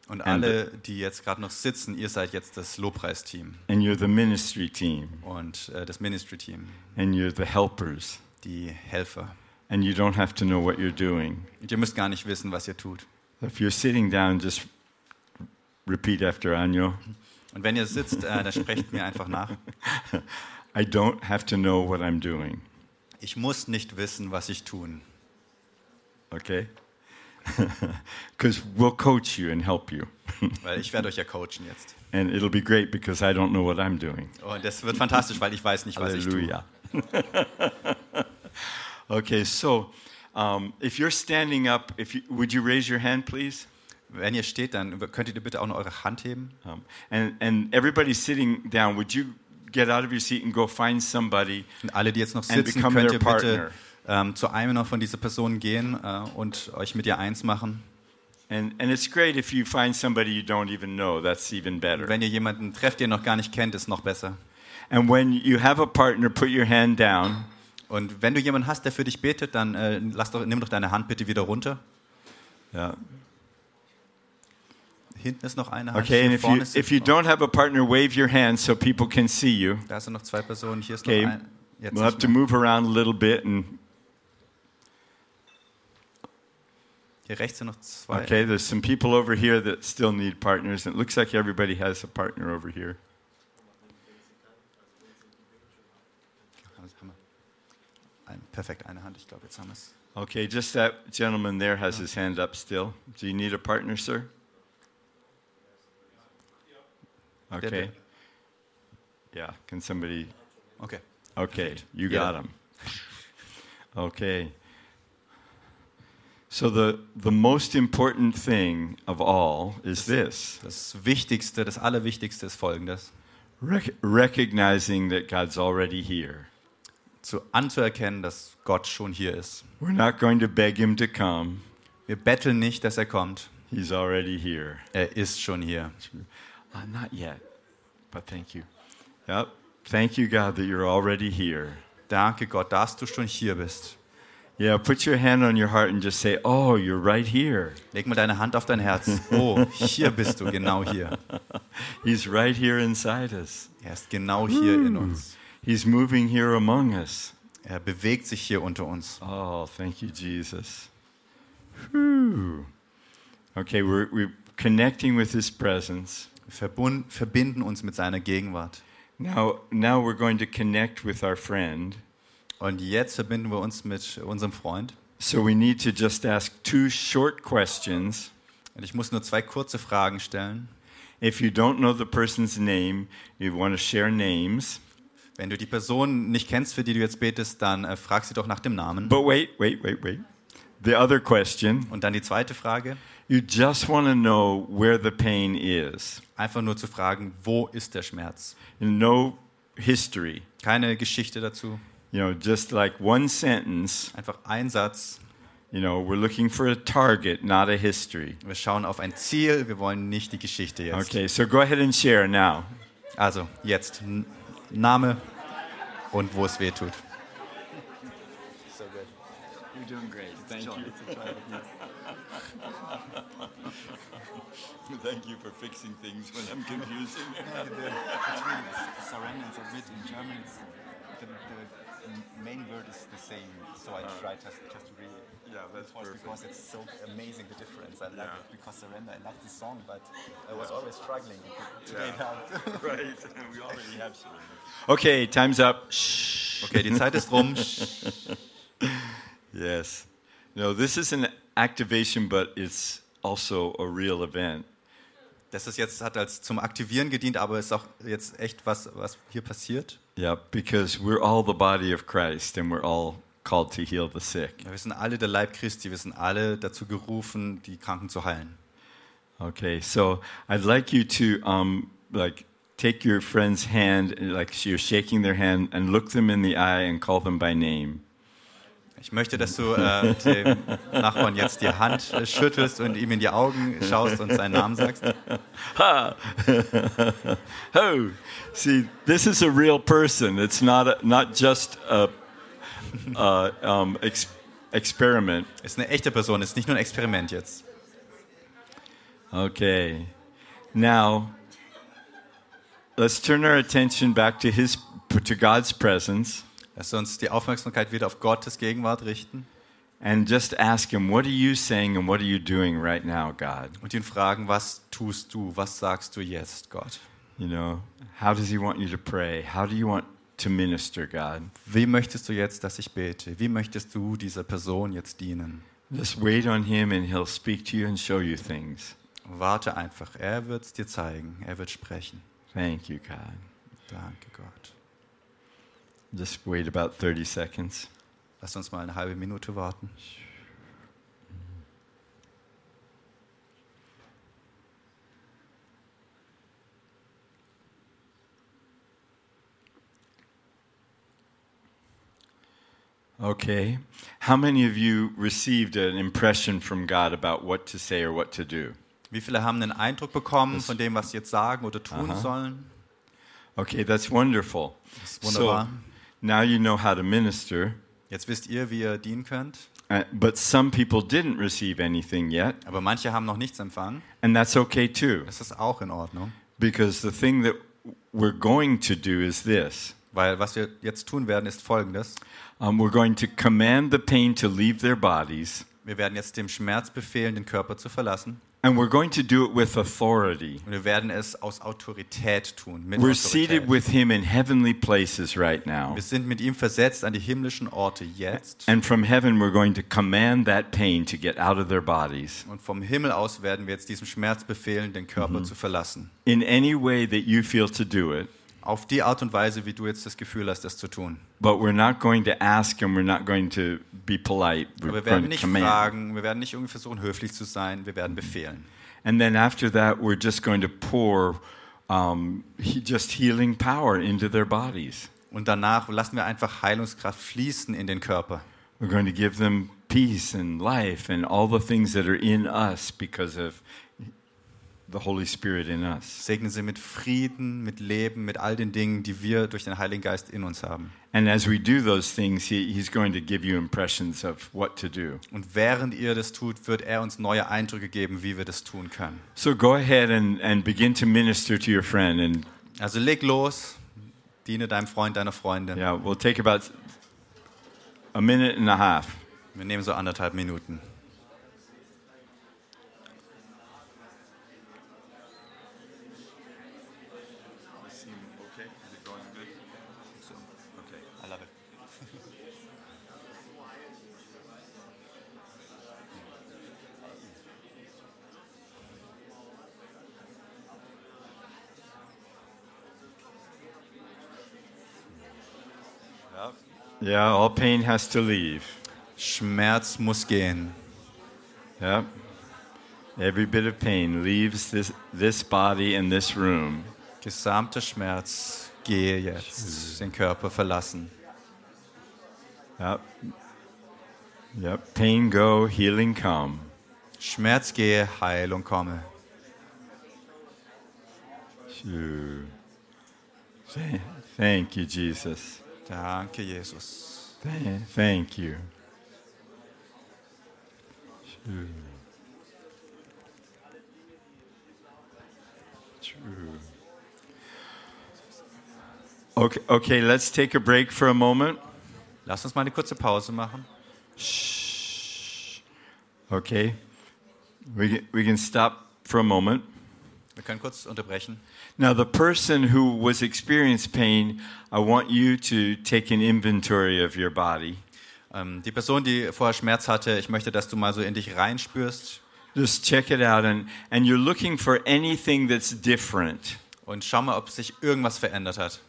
und alle, die jetzt gerade noch sitzen, ihr seid jetzt das Lobpreisteam. And you're the ministry team, und äh, das Ministry-Team, and you're the helpers, die Helfer. And you don't have to know what you're doing. Und ihr müsst gar nicht wissen, was ihr tut. If you're sitting down, just repeat after Anyo. Und wenn ihr sitzt, äh, dann sprecht mir einfach nach. *laughs* I don't have to know what I'm doing. Ich muss nicht wissen, was ich tun. Okay? *laughs* Because we'll coach you and help you. *laughs* Weil ich werde euch ja coachen jetzt. And it'll be great because I don't know what I'm doing. Und das wird fantastisch, weil ich weiß nicht, was ich tue. Okay, so um, if you're standing up, if you, would you raise your hand, please? Wenn ihr steht, dann könnt ihr bitte auch noch eure Hand heben. Um, and, and everybody sitting down, would you get out of your seat and go find somebody? Und alle, die jetzt noch And sitzen, könnt ihr bitte ähm, zu einem noch von dieser Person gehen äh, und euch mit ihr eins machen. And, and it's great if you find somebody you don't even know. That's even better. Wenn ihr jemanden trefft, den ihr noch gar nicht kennt, ist noch besser. And when you have a partner, put your hand down. Und wenn du jemanden hast, der für dich betet, dann äh, lass doch, nimm doch deine Hand bitte wieder runter. Yeah. Hinten ist noch eine Hand. Okay, and if you if you don't have a partner, wave your hand so people can see you. Da sind noch zwei Personen. Hier ist Okay, noch ein. Jetzt we'll have to move around a little bit and Hier rechts sind noch zwei. okay, there's some people over here that still need partners. It looks like everybody has a partner over here. Wir. Ein, perfekt, eine Hand. Ich glaube, jetzt haben wir es. Okay, just that gentleman there has his hand up still. Do you need a partner, sir? Okay. Yeah, can somebody Okay. Okay, you got him. Okay. So the, the most important thing of all is this Das Wichtigste, das Allerwichtigste ist folgendes. rec- recognizing that God's already here. Zu, anzuerkennen, dass Gott schon hier ist. We're not going to beg him to come. Wir betteln nicht, dass er kommt. He's already here. Er ist schon hier. Uh, not yet, but thank you. Yep. Thank you, God, that you're already here. Danke Gott, dass du schon hier bist. Yeah, put your hand on your heart and just say, Oh, you're right here. Leg mal deine Hand auf dein Herz. *laughs* Oh, hier bist du, genau hier. He's right here inside us. Er ist genau hier in uns. He's moving here among us. Er bewegt sich hier unter uns. Oh, thank you, Jesus. Whew. Okay, we're, we're connecting with His presence. Verbund, verbinden uns mit seiner Gegenwart. Now, now we're going to connect with our friend. Und jetzt verbinden wir uns mit unserem Freund. So we need to just ask two short questions. Und ich muss nur zwei kurze Fragen stellen. If you don't know the person's name, you want to share names. Wenn du die Person nicht kennst, für die du jetzt betest, dann äh, frag sie doch nach dem Namen. But wait, wait, wait, wait. The other question Und dann die zweite Frage, you just want to know where the pain is. einfach nur zu fragen, wo ist der Schmerz? No history. Keine Geschichte dazu, You know, just like one sentence, einfach ein Satz. you know, we're looking for a target, not a history. Wir schauen auf ein Ziel, wir wollen nicht die Geschichte jetzt. Okay, so go ahead and share now. Also, jetzt Name und wo es weh tut. You're doing great. Thank you. *laughs* Thank you for fixing things when I'm confusing. surrender and submit in German. the, main word is the same, so I try just, just to read it. Yeah, that's perfect. because it's so amazing the difference. I love Yeah. it because surrender. I love the song, but I was always struggling to get Yeah. out. *laughs* right. *laughs* We already have some. Okay, time's up. Shh. Okay, die Zeit ist rum. *laughs* Yes. No, this is an activation, but it's also a real event. Das ist jetzt hat als zum Aktivieren gedient, aber ist auch jetzt echt was, was hier passiert. Yeah, because we're all the body of Christ and we're all called to heal the sick. Wir sind alle der Leib Christi. Wir sind alle dazu gerufen, die Kranken zu heilen. Okay, so I'd like you to um, like take your friend's hand, like you're shaking their hand, and look them in the eye and call them by name. Ich möchte, dass du äh, dem Nachbarn jetzt die Hand äh, schüttelst und ihm in die Augen schaust und seinen Namen sagst. Oh, see, this is a real person. It's not a, not just a, a *laughs* um, ex- experiment. Ist eine echte Person, ist nicht nur ein Experiment jetzt. Okay, now let's turn our attention back to his to God's presence Lass uns die Aufmerksamkeit wieder auf Gottes Gegenwart richten and just ask him, "What are you saying and what are you doing right now, God?" und ihn fragen, was tust du, was sagst du jetzt, Gott? You know, how does he want you to pray? How do you want to minister, God? Wie möchtest du jetzt, dass ich bete? Wie möchtest du dieser Person jetzt dienen? Just wait on him and he'll speak to you and show you things. Warte einfach, er wird es dir zeigen, er wird sprechen. Thank you, God. Danke, Gott. Just wait about 30 seconds. Lass uns mal eine halbe Minute warten. Okay. How many of you received an impression from God about what to say or what to do? Wie viele haben einen Eindruck bekommen von dem, was sie jetzt sagen oder tun Aha. sollen? Okay, that's wonderful. ist wunderbar. So now you know how to minister, Jetzt wisst ihr, wie ihr dienen könnt. uh, but some people didn't receive anything yet, Aber manche haben noch nichts empfangen. and that's okay too. Das ist auch in Ordnung. Because the thing that we're going to do is this Weil was wir jetzt tun werden, ist folgendes. Um, we're going to command the pain to leave their bodies, Wir werden jetzt dem Schmerz befehlen, den Körper zu verlassen. and we're going to do it with authority. Und wir werden es aus Autorität tun. Mit We're Autorität. seated with Him in heavenly places right now. Wir sind mit ihm versetzt an die himmlischen Orte jetzt. And from heaven, we're going to command that pain to get out of their bodies. Und vom Himmel aus werden wir jetzt diesem Schmerz befehlen, den Körper zu verlassen. In any way that you feel to do it, auf die Art und Weise, wie du jetzt das Gefühl hast, das zu tun. But we're not going to ask and we're not going to be polite. We're Aber wir werden nicht command. fragen, wir werden nicht irgendwie versuchen, höflich zu sein, wir werden befehlen. And then after that, we're just going to pour um, just healing power into their bodies. Und danach lassen wir einfach Heilungskraft fließen in den Körper. We're going to give them peace and life and all the things that are in us because of the Holy Spirit in us. Segne sie mit Frieden, mit Leben, mit all den Dingen, die wir durch den Heiligen Geist in uns haben. And as we do those things, he, He's going to give you impressions of what to do. Und während ihr das tut, wird er uns neue Eindrücke geben, wie wir das tun können. So go ahead and, and begin to minister to your friend. And Also leg los, diene deinem Freund, deiner Freundin. yeah, we'll take about a minute and a half. Wir nehmen so anderthalb Minuten. Yeah, all pain has to leave. Schmerz muss gehen. Yep. Every bit of pain leaves this, this body and this room. Gesamter Schmerz gehe jetzt, den Körper verlassen. Yep. Yep. Pain go, healing come. Schmerz gehe, Heilung komme. Thank you, Jesus. Danke, Jesus. Tha- Thank you. Shoo. Shoo. Okay, okay, let's take a break for a moment. Lass uns mal eine kurze Pause machen. Shh. Okay. We we can stop for a moment. Wir können kurz unterbrechen. Now, the person who was experiencing pain, I want you to take an inventory of your body. Ähm, die Person, die vorher Schmerz hatte, ich möchte, dass du mal so in dich reinspürst Just check it out, and, and you're looking for anything that's different. und schau mal, ob sich irgendwas verändert hat.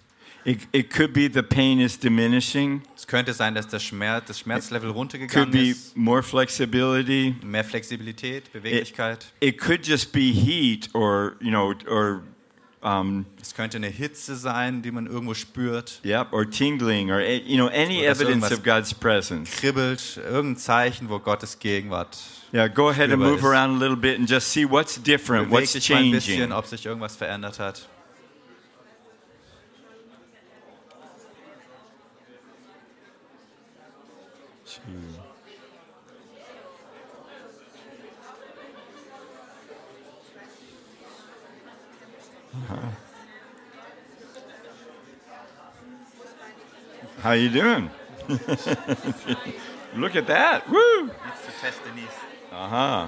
It, it could be the pain is diminishing, Es könnte sein, dass der Schmerz, das Schmerzlevel could runtergegangen be ist. more flexibility, Mehr Flexibilität, Beweglichkeit. it could just be heat or, you know, or, um, Es könnte eine Hitze sein, die man irgendwo spürt. yep, or tingling, or, eh, you know, any evidence of God's presence. Kribbelt, irgendein Zeichen, wo Gottes Gegenwart Yeah, go ahead and move ist. around a little bit and just see what's different, Beweg what's dich mal ein bisschen, changing. ob sich irgendwas verändert hat. *laughs* How you doing? *laughs* Look at that. Woo! Uh-huh.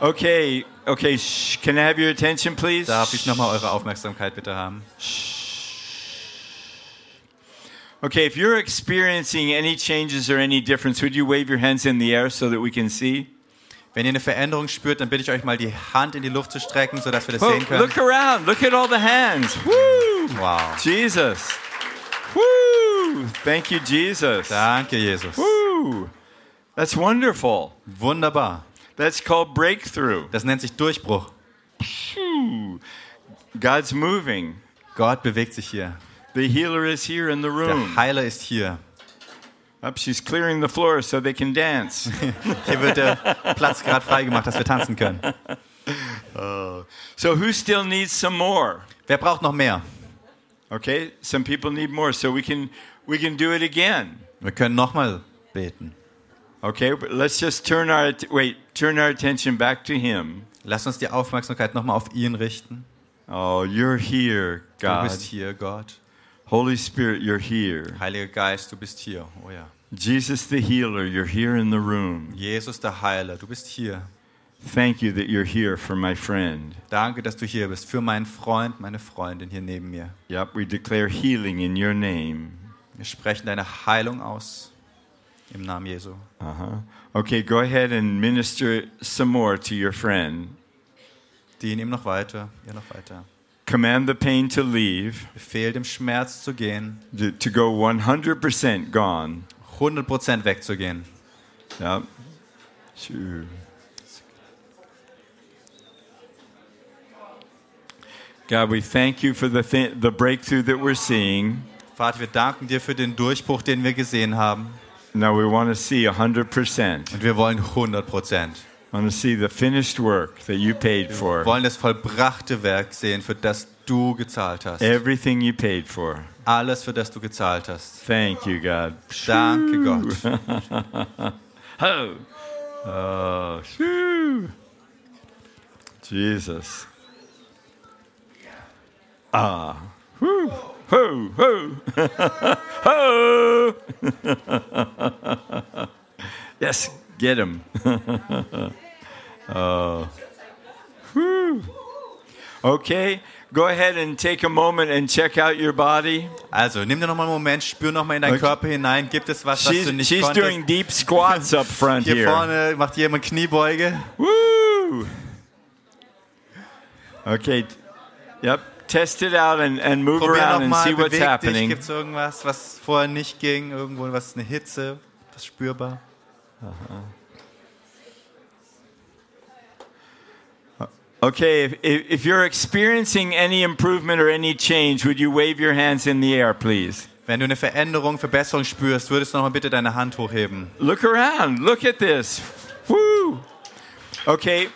Okay, okay, shh. Can I have your attention, please? Darf ich nochmal eure Aufmerksamkeit bitte haben? Okay, if you're experiencing any changes or any difference, would you wave your hands in the air so that we can see? Wenn ihr eine Veränderung spürt, dann bitte ich euch mal die Hand in die Luft zu strecken, sodass wir das sehen können. look around. Look at all the hands. Woo! Wow. Jesus. Woo! Thank you, Jesus. Danke, Jesus. Woo! That's wonderful. Wunderbar. That's called breakthrough. Das nennt sich Durchbruch. God's moving. Gott bewegt sich hier. The healer is here in the room. Der Heiler ist hier. Up, she's clearing the floor so they can dance. *laughs* Hier wird der Platz gerade freigemacht, dass wir tanzen können. so who still needs some more? Wer braucht noch mehr? Okay, some people need more, so we can we can do it again. Wir können nochmal beten. Okay, let's just turn our wait, turn our attention back to Him. Lass uns die Aufmerksamkeit nochmal auf ihn richten. Oh, you're here, Du God. bist hier, Gott. Holy Spirit, you're here. Heiliger Geist, du bist hier. Oh ja. Jesus, the healer, you're here in the room. Jesus, der Heiler, du bist hier. Thank you that you're here for my friend. Danke, dass du hier bist. Für meinen Freund, meine Freundin hier neben mir. Yep, we declare healing in your name. Wir sprechen deine Heilung aus. Im Namen Jesu. Uh-huh. Okay, go ahead and minister some more to your friend. Dien ihm noch weiter, ihr noch weiter. Command the pain to leave, Befehl dem Schmerz zu gehen, to, go 100% gone. 100% wegzugehen. Yeah. Shoo. God, we thank you for the, th- the breakthrough that we're seeing. Vater, wir danken dir für den Durchbruch, den wir gesehen haben. Now we want to see 100%. Und wir wollen 100%. Want to see the finished work that you paid Wir for. wollen das vollbrachte Werk sehen, für das du gezahlt hast. Everything you paid for. Alles, für das du gezahlt hast. Thank you, God. Danke Gott. *laughs* Oh, oh, shoo. Jesus. Ah. Whew. Ho, ho. ho. yes, get him. *laughs* oh. Whew. Okay, go ahead and take a moment and check out your body. Also, nimm dir nochmal einen Moment, spür nochmal in deinen Okay. Körper hinein. Gibt es was, was du She's, nicht she's konntest? doing deep squats up front Hier here. vorne macht jemand Kniebeuge. Woo! Okay. Yep. Test it out and, and move Probier around and see what's happening. Gibt es irgendwas, was vorher nicht ging? Irgendwo was, eine Hitze, was spürbar? Okay, if, if you're experiencing any improvement or any change, would you wave your hands in the air, please? Wenn du eine Veränderung, Verbesserung spürst, würdest du nochmal bitte deine Hand hochheben. Look around. Look at this. Woo! Okay.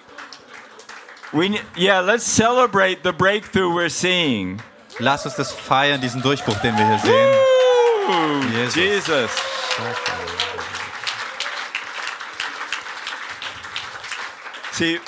We yeah, let's celebrate the breakthrough we're seeing. Lass uns das feiern, diesen Durchbruch, den wir hier sehen. Woo! Jesus. Jesus. See,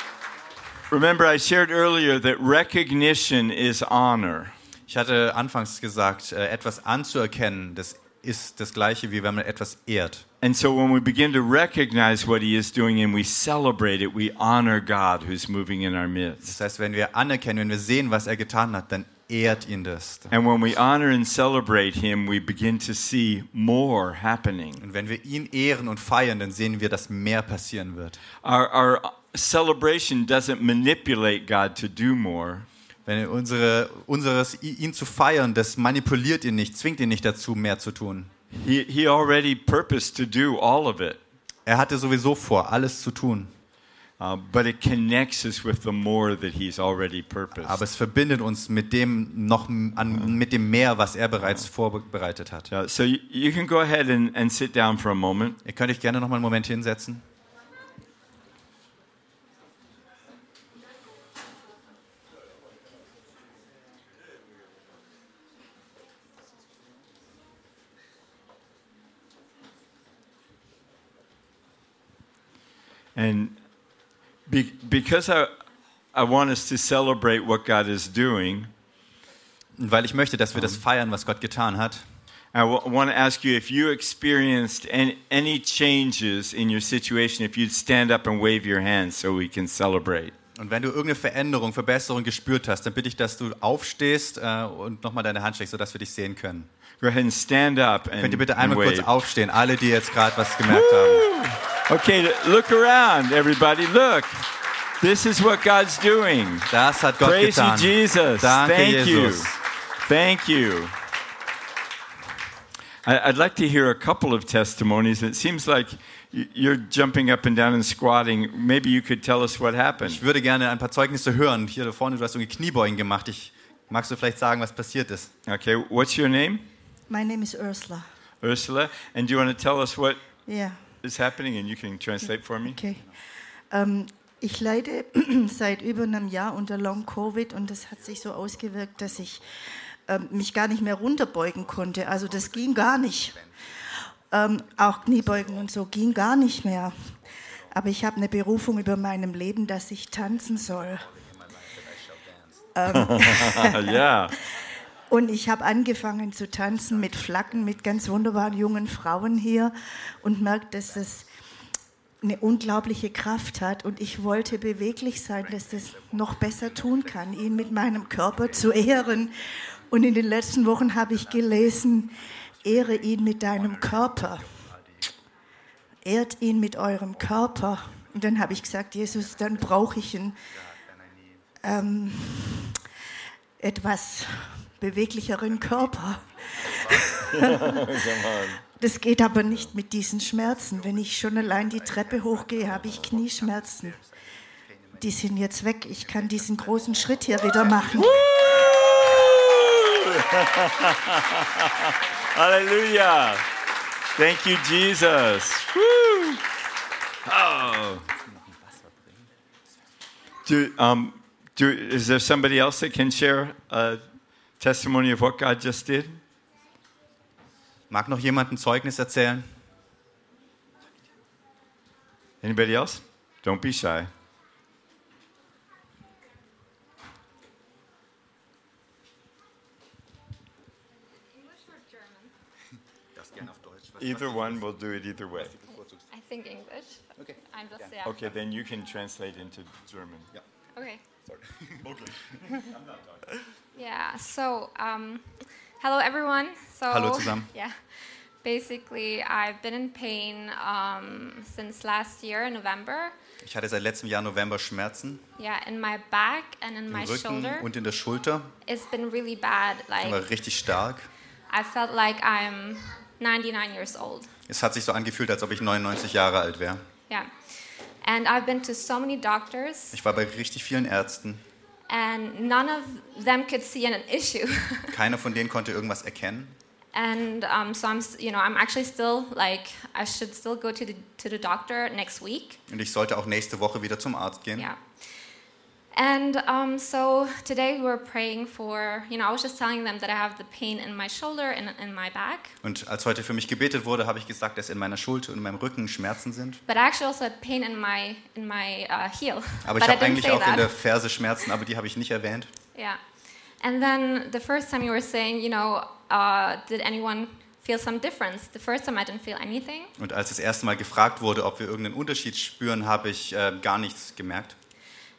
remember I shared earlier that recognition is honor. Ich hatte anfangs gesagt, äh, etwas anzuerkennen, das ist das Gleiche, wie wenn man etwas ehrt. And so when we begin to recognize what he is doing and we celebrate it, we honor God who's moving in our midst. Das heißt, wenn wir anerkennen, wenn wir sehen, was er getan hat, dann ehrt ihn das. And when we honor and celebrate him, we begin to see more happening. Und wenn wir ihn ehren und feiern, dann sehen wir, dass mehr passieren wird. Our, our celebration doesn't manipulate God to do more. Wenn unsere, unseres, ihn zu feiern, das manipuliert ihn nicht, zwingt ihn nicht dazu, mehr zu tun. He, he already purposed to do all of it, Er hatte sowieso vor, alles zu tun. uh, but it connects us with the more that he's already purposed. Aber es verbindet uns mit dem noch an, mit dem mehr, was er bereits vorbereitet hat. Uh, so you, you can go ahead and, and sit down for a moment. Ihr könnt euch gerne noch mal einen Moment hinsetzen. And be, because I, I want us to celebrate what God is doing, Und weil ich möchte, dass wir das feiern, was Gott getan hat, I want to ask you if you experienced any, changes in your situation, if you'd stand up and wave your hands so we can celebrate. Und wenn du irgendeine Veränderung, Verbesserung gespürt hast, dann bitte ich, dass du aufstehst äh, und nochmal deine Hand streckst, sodass wir dich sehen können. Go ahead and stand up and, Könnt ihr bitte einmal kurz aufstehen, alle, die jetzt gerade was gemerkt haben. Okay, look around, everybody. Look. This is what God's doing. Das hat Gott Praise you. Jesus. Danke, Thank Jesus. you. Thank you. I- I'd like to hear a couple of testimonies. It seems like you're jumping up and down and squatting. Maybe you could tell us what happened. Ich würde gerne ein paar Zeugnisse hören. Hier da vorne, du hast irgendwie Kniebeugen gemacht. Ich, magst du vielleicht sagen, was passiert ist? Okay, what's your name? My name is Ursula. Ursula. And do you want to tell us what Yeah, is happening? And you can translate for me. okay. Ähm, ich leide *clears throat* seit über einem Jahr unter Long Covid und das hat sich so ausgewirkt, dass ich ähm, mich gar nicht mehr runterbeugen konnte. Also das ging gar nicht. Ähm, auch Kniebeugen und so ging gar nicht mehr. Aber ich habe eine Berufung über meinem Leben, dass ich tanzen soll. *laughs* yeah. *laughs* Und ich habe angefangen zu tanzen mit Flaggen, mit ganz wunderbaren jungen Frauen hier und merkt, dass das eine unglaubliche Kraft hat. Und ich wollte beweglich sein, dass das noch besser tun kann, ihn mit meinem Körper zu ehren. Und in den letzten Wochen habe ich gelesen, ehre ihn mit deinem Körper. Ehrt ihn mit eurem Körper. Und dann habe ich gesagt, Jesus, dann brauche ich ihn. Ähm, etwas beweglicheren Körper. Das geht aber nicht mit diesen Schmerzen. Wenn ich schon allein die Treppe hochgehe, habe ich Knieschmerzen. Die sind jetzt weg. Ich kann diesen großen Schritt hier wieder machen. *laughs* Hallelujah. Thank you, Jesus. Oh. Do, um, do, is there somebody else that can share a testimony of what God just did? Mag noch jemand ein Zeugnis erzählen? Anybody else? Don't be shy. Either one, we'll do it either way. I think English. Okay. I'm just yeah. Okay, then you can translate into German. Okay. *laughs* Okay. Yeah. So, um, hello everyone. So, Hallo zusammen. *laughs* Yeah. Basically, I've been in pain um, since last year, November. Ich hatte seit letztem Jahr November Schmerzen Yeah, in my back and in im my Rücken shoulder. und in der Schulter. It's been really bad. Die war Like richtig stark. I felt like I'm 99 years old. Es hat sich so angefühlt, als ob ich 99 Jahre alt wäre. Yeah. And I've been to so many doctors, Ich war bei richtig vielen Ärzten. And none of them could see an issue. *laughs* Keiner von denen konnte irgendwas erkennen. and um, so I'm, you know, I'm actually still like I should still go to the to the doctor next week. Und ich sollte auch nächste Woche wieder zum Arzt gehen. Yeah. And um, so today we were praying for, you know, I was just telling them that I have the pain in my shoulder and in my back, Und als heute für mich gebetet wurde, habe ich gesagt, dass in meiner Schulter und in meinem Rücken Schmerzen sind. but I actually also had pain in my in my uh, heel. Aber ich habe eigentlich auch in that. der Ferse Schmerzen, aber die habe ich nicht erwähnt. Yeah. And then the first time you were saying, you know, uh, did anyone feel some difference? The first time I didn't feel anything. Und als das erste Mal gefragt wurde, ob wir irgendeinen Unterschied spüren, habe ich äh, gar nichts gemerkt.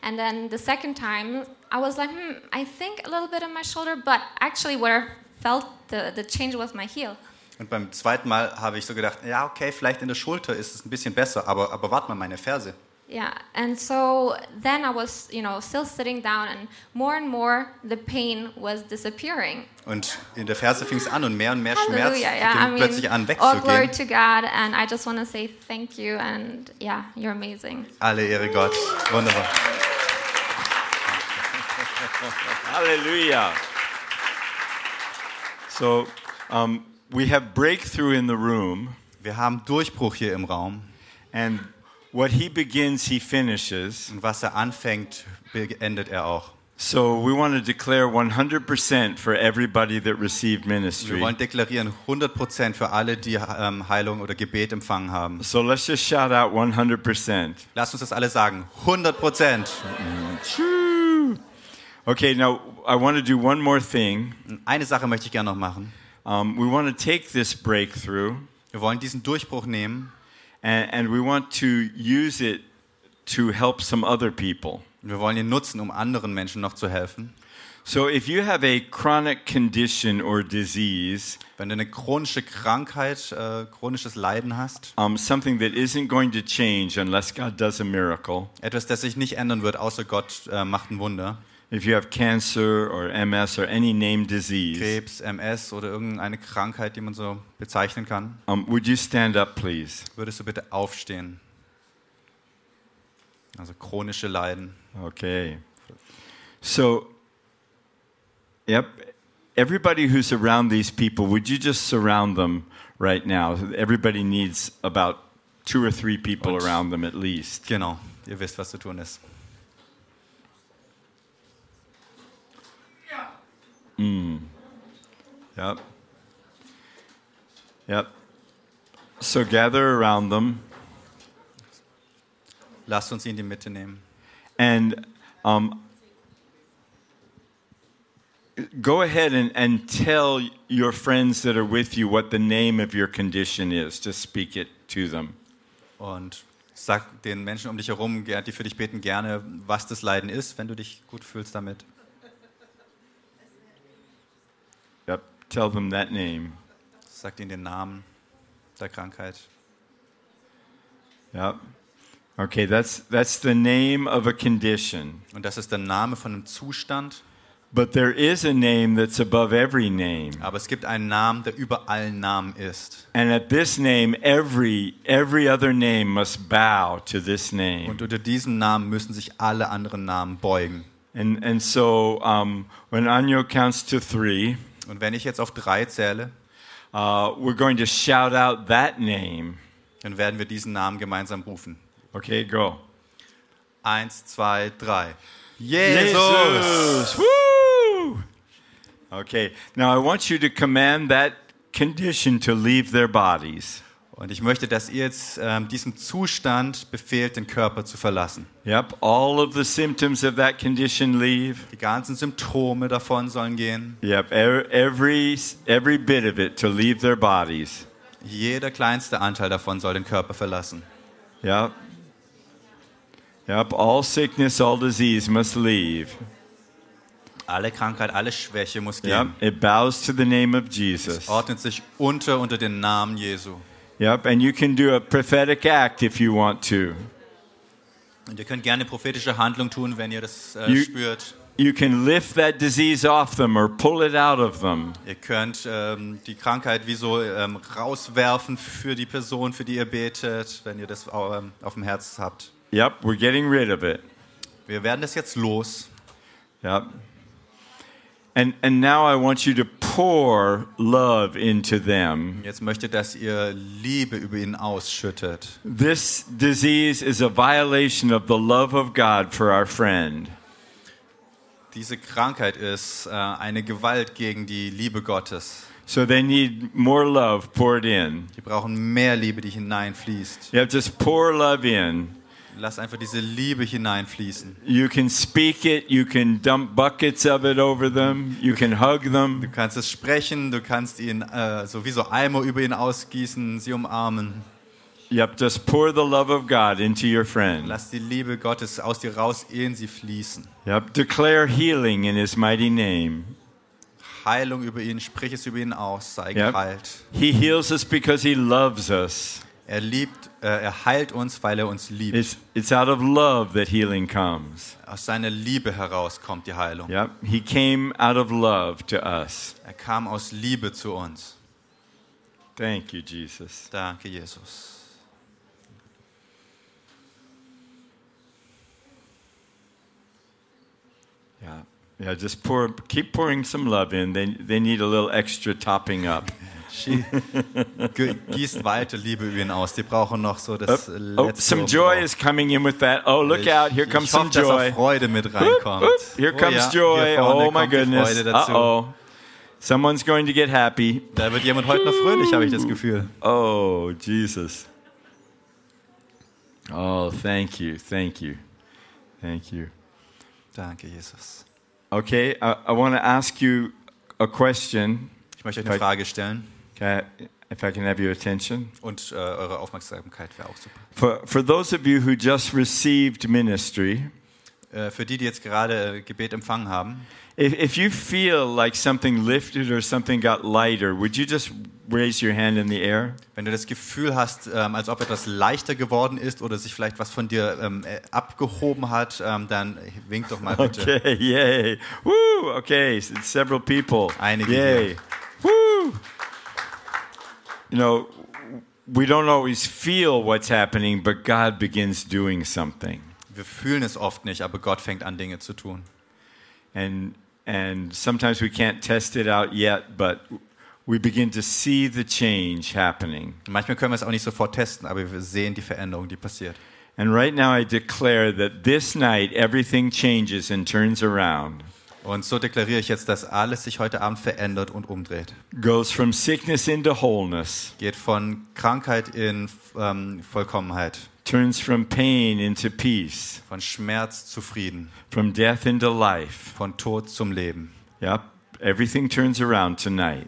And then the second time, I was like, hmm, I think a little bit in my shoulder, but actually where I felt the, the change was my heel. Und beim zweiten Mal habe ich so gedacht, ja, okay, vielleicht in der Schulter ist es ein bisschen besser, aber, aber warte mal, meine Ferse. Yeah, and so then I was, you know, still sitting down, and more and more the pain was disappearing. Und in der Ferse fing es an und mehr und mehr Schmerz Hallelujah! Yeah, I fing plötzlich an mean, all glory wegzugehen. to God, and I just want to say thank you, and yeah, you're amazing. Alle Ehre Gott. Wunderbar. Hallelujah. So um, we have breakthrough in the room, Wir haben Durchbruch hier im Raum. and what he begins, he finishes. Und was er anfängt, beendet er auch. So we want to declare 100% for everybody that received Wir ministry. wollen deklarieren 100% für alle, die ähm, Heilung oder Gebet empfangen haben. So let's just shout out 100%. Lasst uns das alle sagen. 100%. Okay, now I want to do one more thing. Eine Sache möchte ich gerne noch machen. Um, we want to take this breakthrough Wir wollen diesen Durchbruch nehmen and, and we want to use it to help some other people. wir wollen ihn nutzen, um anderen Menschen noch zu helfen. So if you have a chronic condition or disease, Wenn du eine chronische Krankheit, äh, chronisches Leiden hast, um, something that isn't going to change unless God does a miracle, etwas, das sich nicht ändern wird, außer Gott äh, macht ein Wunder, if you have cancer or MS or any named disease, Krebs, MS oder irgendeine Krankheit, die man so bezeichnen kann, um, would you stand up, please? würdest du bitte aufstehen. Also chronische Leiden. Okay. So, yep. Everybody who's around these people, would you just surround them right now? Everybody needs about two or three people Und- around them at least. Genau, ihr wisst, was zu tun ist. Yep. Yep. So gather around them Lasst uns ihn in die Mitte nehmen. and um, go ahead and, and tell your friends that are with you what the name of your condition is. Just speak it to them. Und sag den Menschen um dich herum, die für dich beten, gerne, was das Leiden ist, wenn du dich gut fühlst damit. Yep. Tell them that name. Sag ihnen den Namen der Krankheit. Yep. Okay, that's that's the name of a condition. Und das ist der Name von einem Zustand. But there is a name that's above every name. Aber es gibt einen Namen, der über allen Namen ist. And at this name, every, every other name must bow to this name. Und unter diesem Namen müssen sich alle anderen Namen beugen. And, and so um, when Anyo counts to three, Und wenn ich jetzt auf drei zähle, uh, we're going to shout out that name. dann werden wir diesen Namen gemeinsam rufen. Okay, go. Eins, zwei, drei. Jesus! Woo! Okay, now I want you to command that condition to leave their bodies. Und ich möchte, dass ihr jetzt ähm, diesem Zustand befehlt, den Körper zu verlassen. Yep, all of the symptoms of that condition leave. Die ganzen Symptome davon sollen gehen. Yep, every every bit of it to leave their bodies. Jeder kleinste Anteil davon soll den Körper verlassen. Yep. Yep, all sickness, all disease must leave. Alle Krankheit, alle Schwäche muss Yep, gehen. it bows to the name of Es Jesus. ordnet sich unter unter den Namen Jesu. Yep, and you can do a prophetic act if you want to. Und ihr könnt gerne prophetische Handlung tun, wenn ihr das äh, You- spürt. You can lift that disease off them or pull it out of them. Ihr könnt ähm, die Krankheit wie so ähm, rauswerfen für die Person, für die ihr betet, wenn ihr das ähm, auf dem Herz habt. Yep, we're getting rid of it. Wir werden das jetzt los. Yep. And and now I want you to pour love into them. Jetzt möchte, dass ihr Liebe über ihn ausschüttet. This disease is a violation of the love of God for our friend. Diese Krankheit ist äh, eine Gewalt gegen die Liebe Gottes. So they need more love poured in. Die brauchen mehr Liebe, die hineinfließt. You have to just pour love in. Lass einfach diese Liebe hineinfließen. You can speak it, you can dump buckets of it over them, you can hug Du them. kannst es sprechen, du kannst ihn äh, so wie so Eimer über ihn ausgießen, sie umarmen. Yep, just pour the love of God into your friend. Lass die Liebe Gottes aus dir raus, in sie fließen. Yep, declare healing in his mighty name. Heilung über ihn, sprich es über ihn aus, sei Yep. geheilt. He heals us because he loves us. Er liebt, äh, er heilt uns, weil er uns liebt. It's, it's out of love that healing comes. Aus seiner Liebe heraus kommt die Heilung. Yep, he came out of love to us. Er kam aus Liebe zu uns. Thank you, Jesus. Danke, Jesus. Yeah, yeah. Just pour, keep pouring some love in. They, they need a little extra topping up. *laughs* Ge- Gießt weiter Liebe über ihn aus. Die brauchen noch so das Oh, letzte. oh, some joy is coming in with that. Oh, look Ich- out! Here comes hoffe, some dass auch joy. Freude mit reinkommt. whoop. Here Oh comes ja, joy. Oh my goodness. Freude Uh oh. Someone's going to get happy. Da wird jemand heute noch fröhlich, habe ich das Gefühl. Oh, Jesus. Oh, thank you, thank you, thank you. Danke, Jesus. Okay, I, I want to ask you a question. Ich möchte euch eine Frage stellen I, if I can have your attention. und äh, eure Aufmerksamkeit wäre auch super. For, for those of you who just received ministry, Äh, für die, die jetzt gerade äh, Gebet empfangen haben, if, if you feel like something lifted or something got lighter, would you just raise your hand in the air? wenn du das Gefühl hast, ähm, als ob etwas leichter geworden ist oder sich vielleicht was von dir ähm, äh, abgehoben hat, ähm, dann wink doch mal bitte. Okay, yay. Woo, okay, several people. Einige Yay. Woo. You know, we don't always feel what's happening, but God begins doing something. Wir fühlen es oft nicht, aber Gott fängt an, Dinge zu tun. And and sometimes we can't test it out yet, but we begin to see the change happening. Manchmal können wir es auch nicht sofort testen, aber wir sehen die Veränderung, die passiert. And right now I declare that this night everything changes and turns around. Und so deklariere ich jetzt, dass alles sich heute Abend verändert und umdreht. Goes from sickness into wholeness. Geht von Krankheit in ähm, Vollkommenheit, turns from pain into peace, von Schmerz zu Frieden, from death into life. von Tod zum Leben. Yep, everything turns around tonight.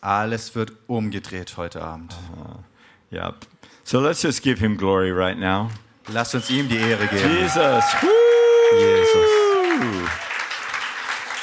Alles wird umgedreht heute Abend. Yep. So let's just give him glory right now. Lasst uns ihm die Ehre geben. Jesus. Woo! Jesus.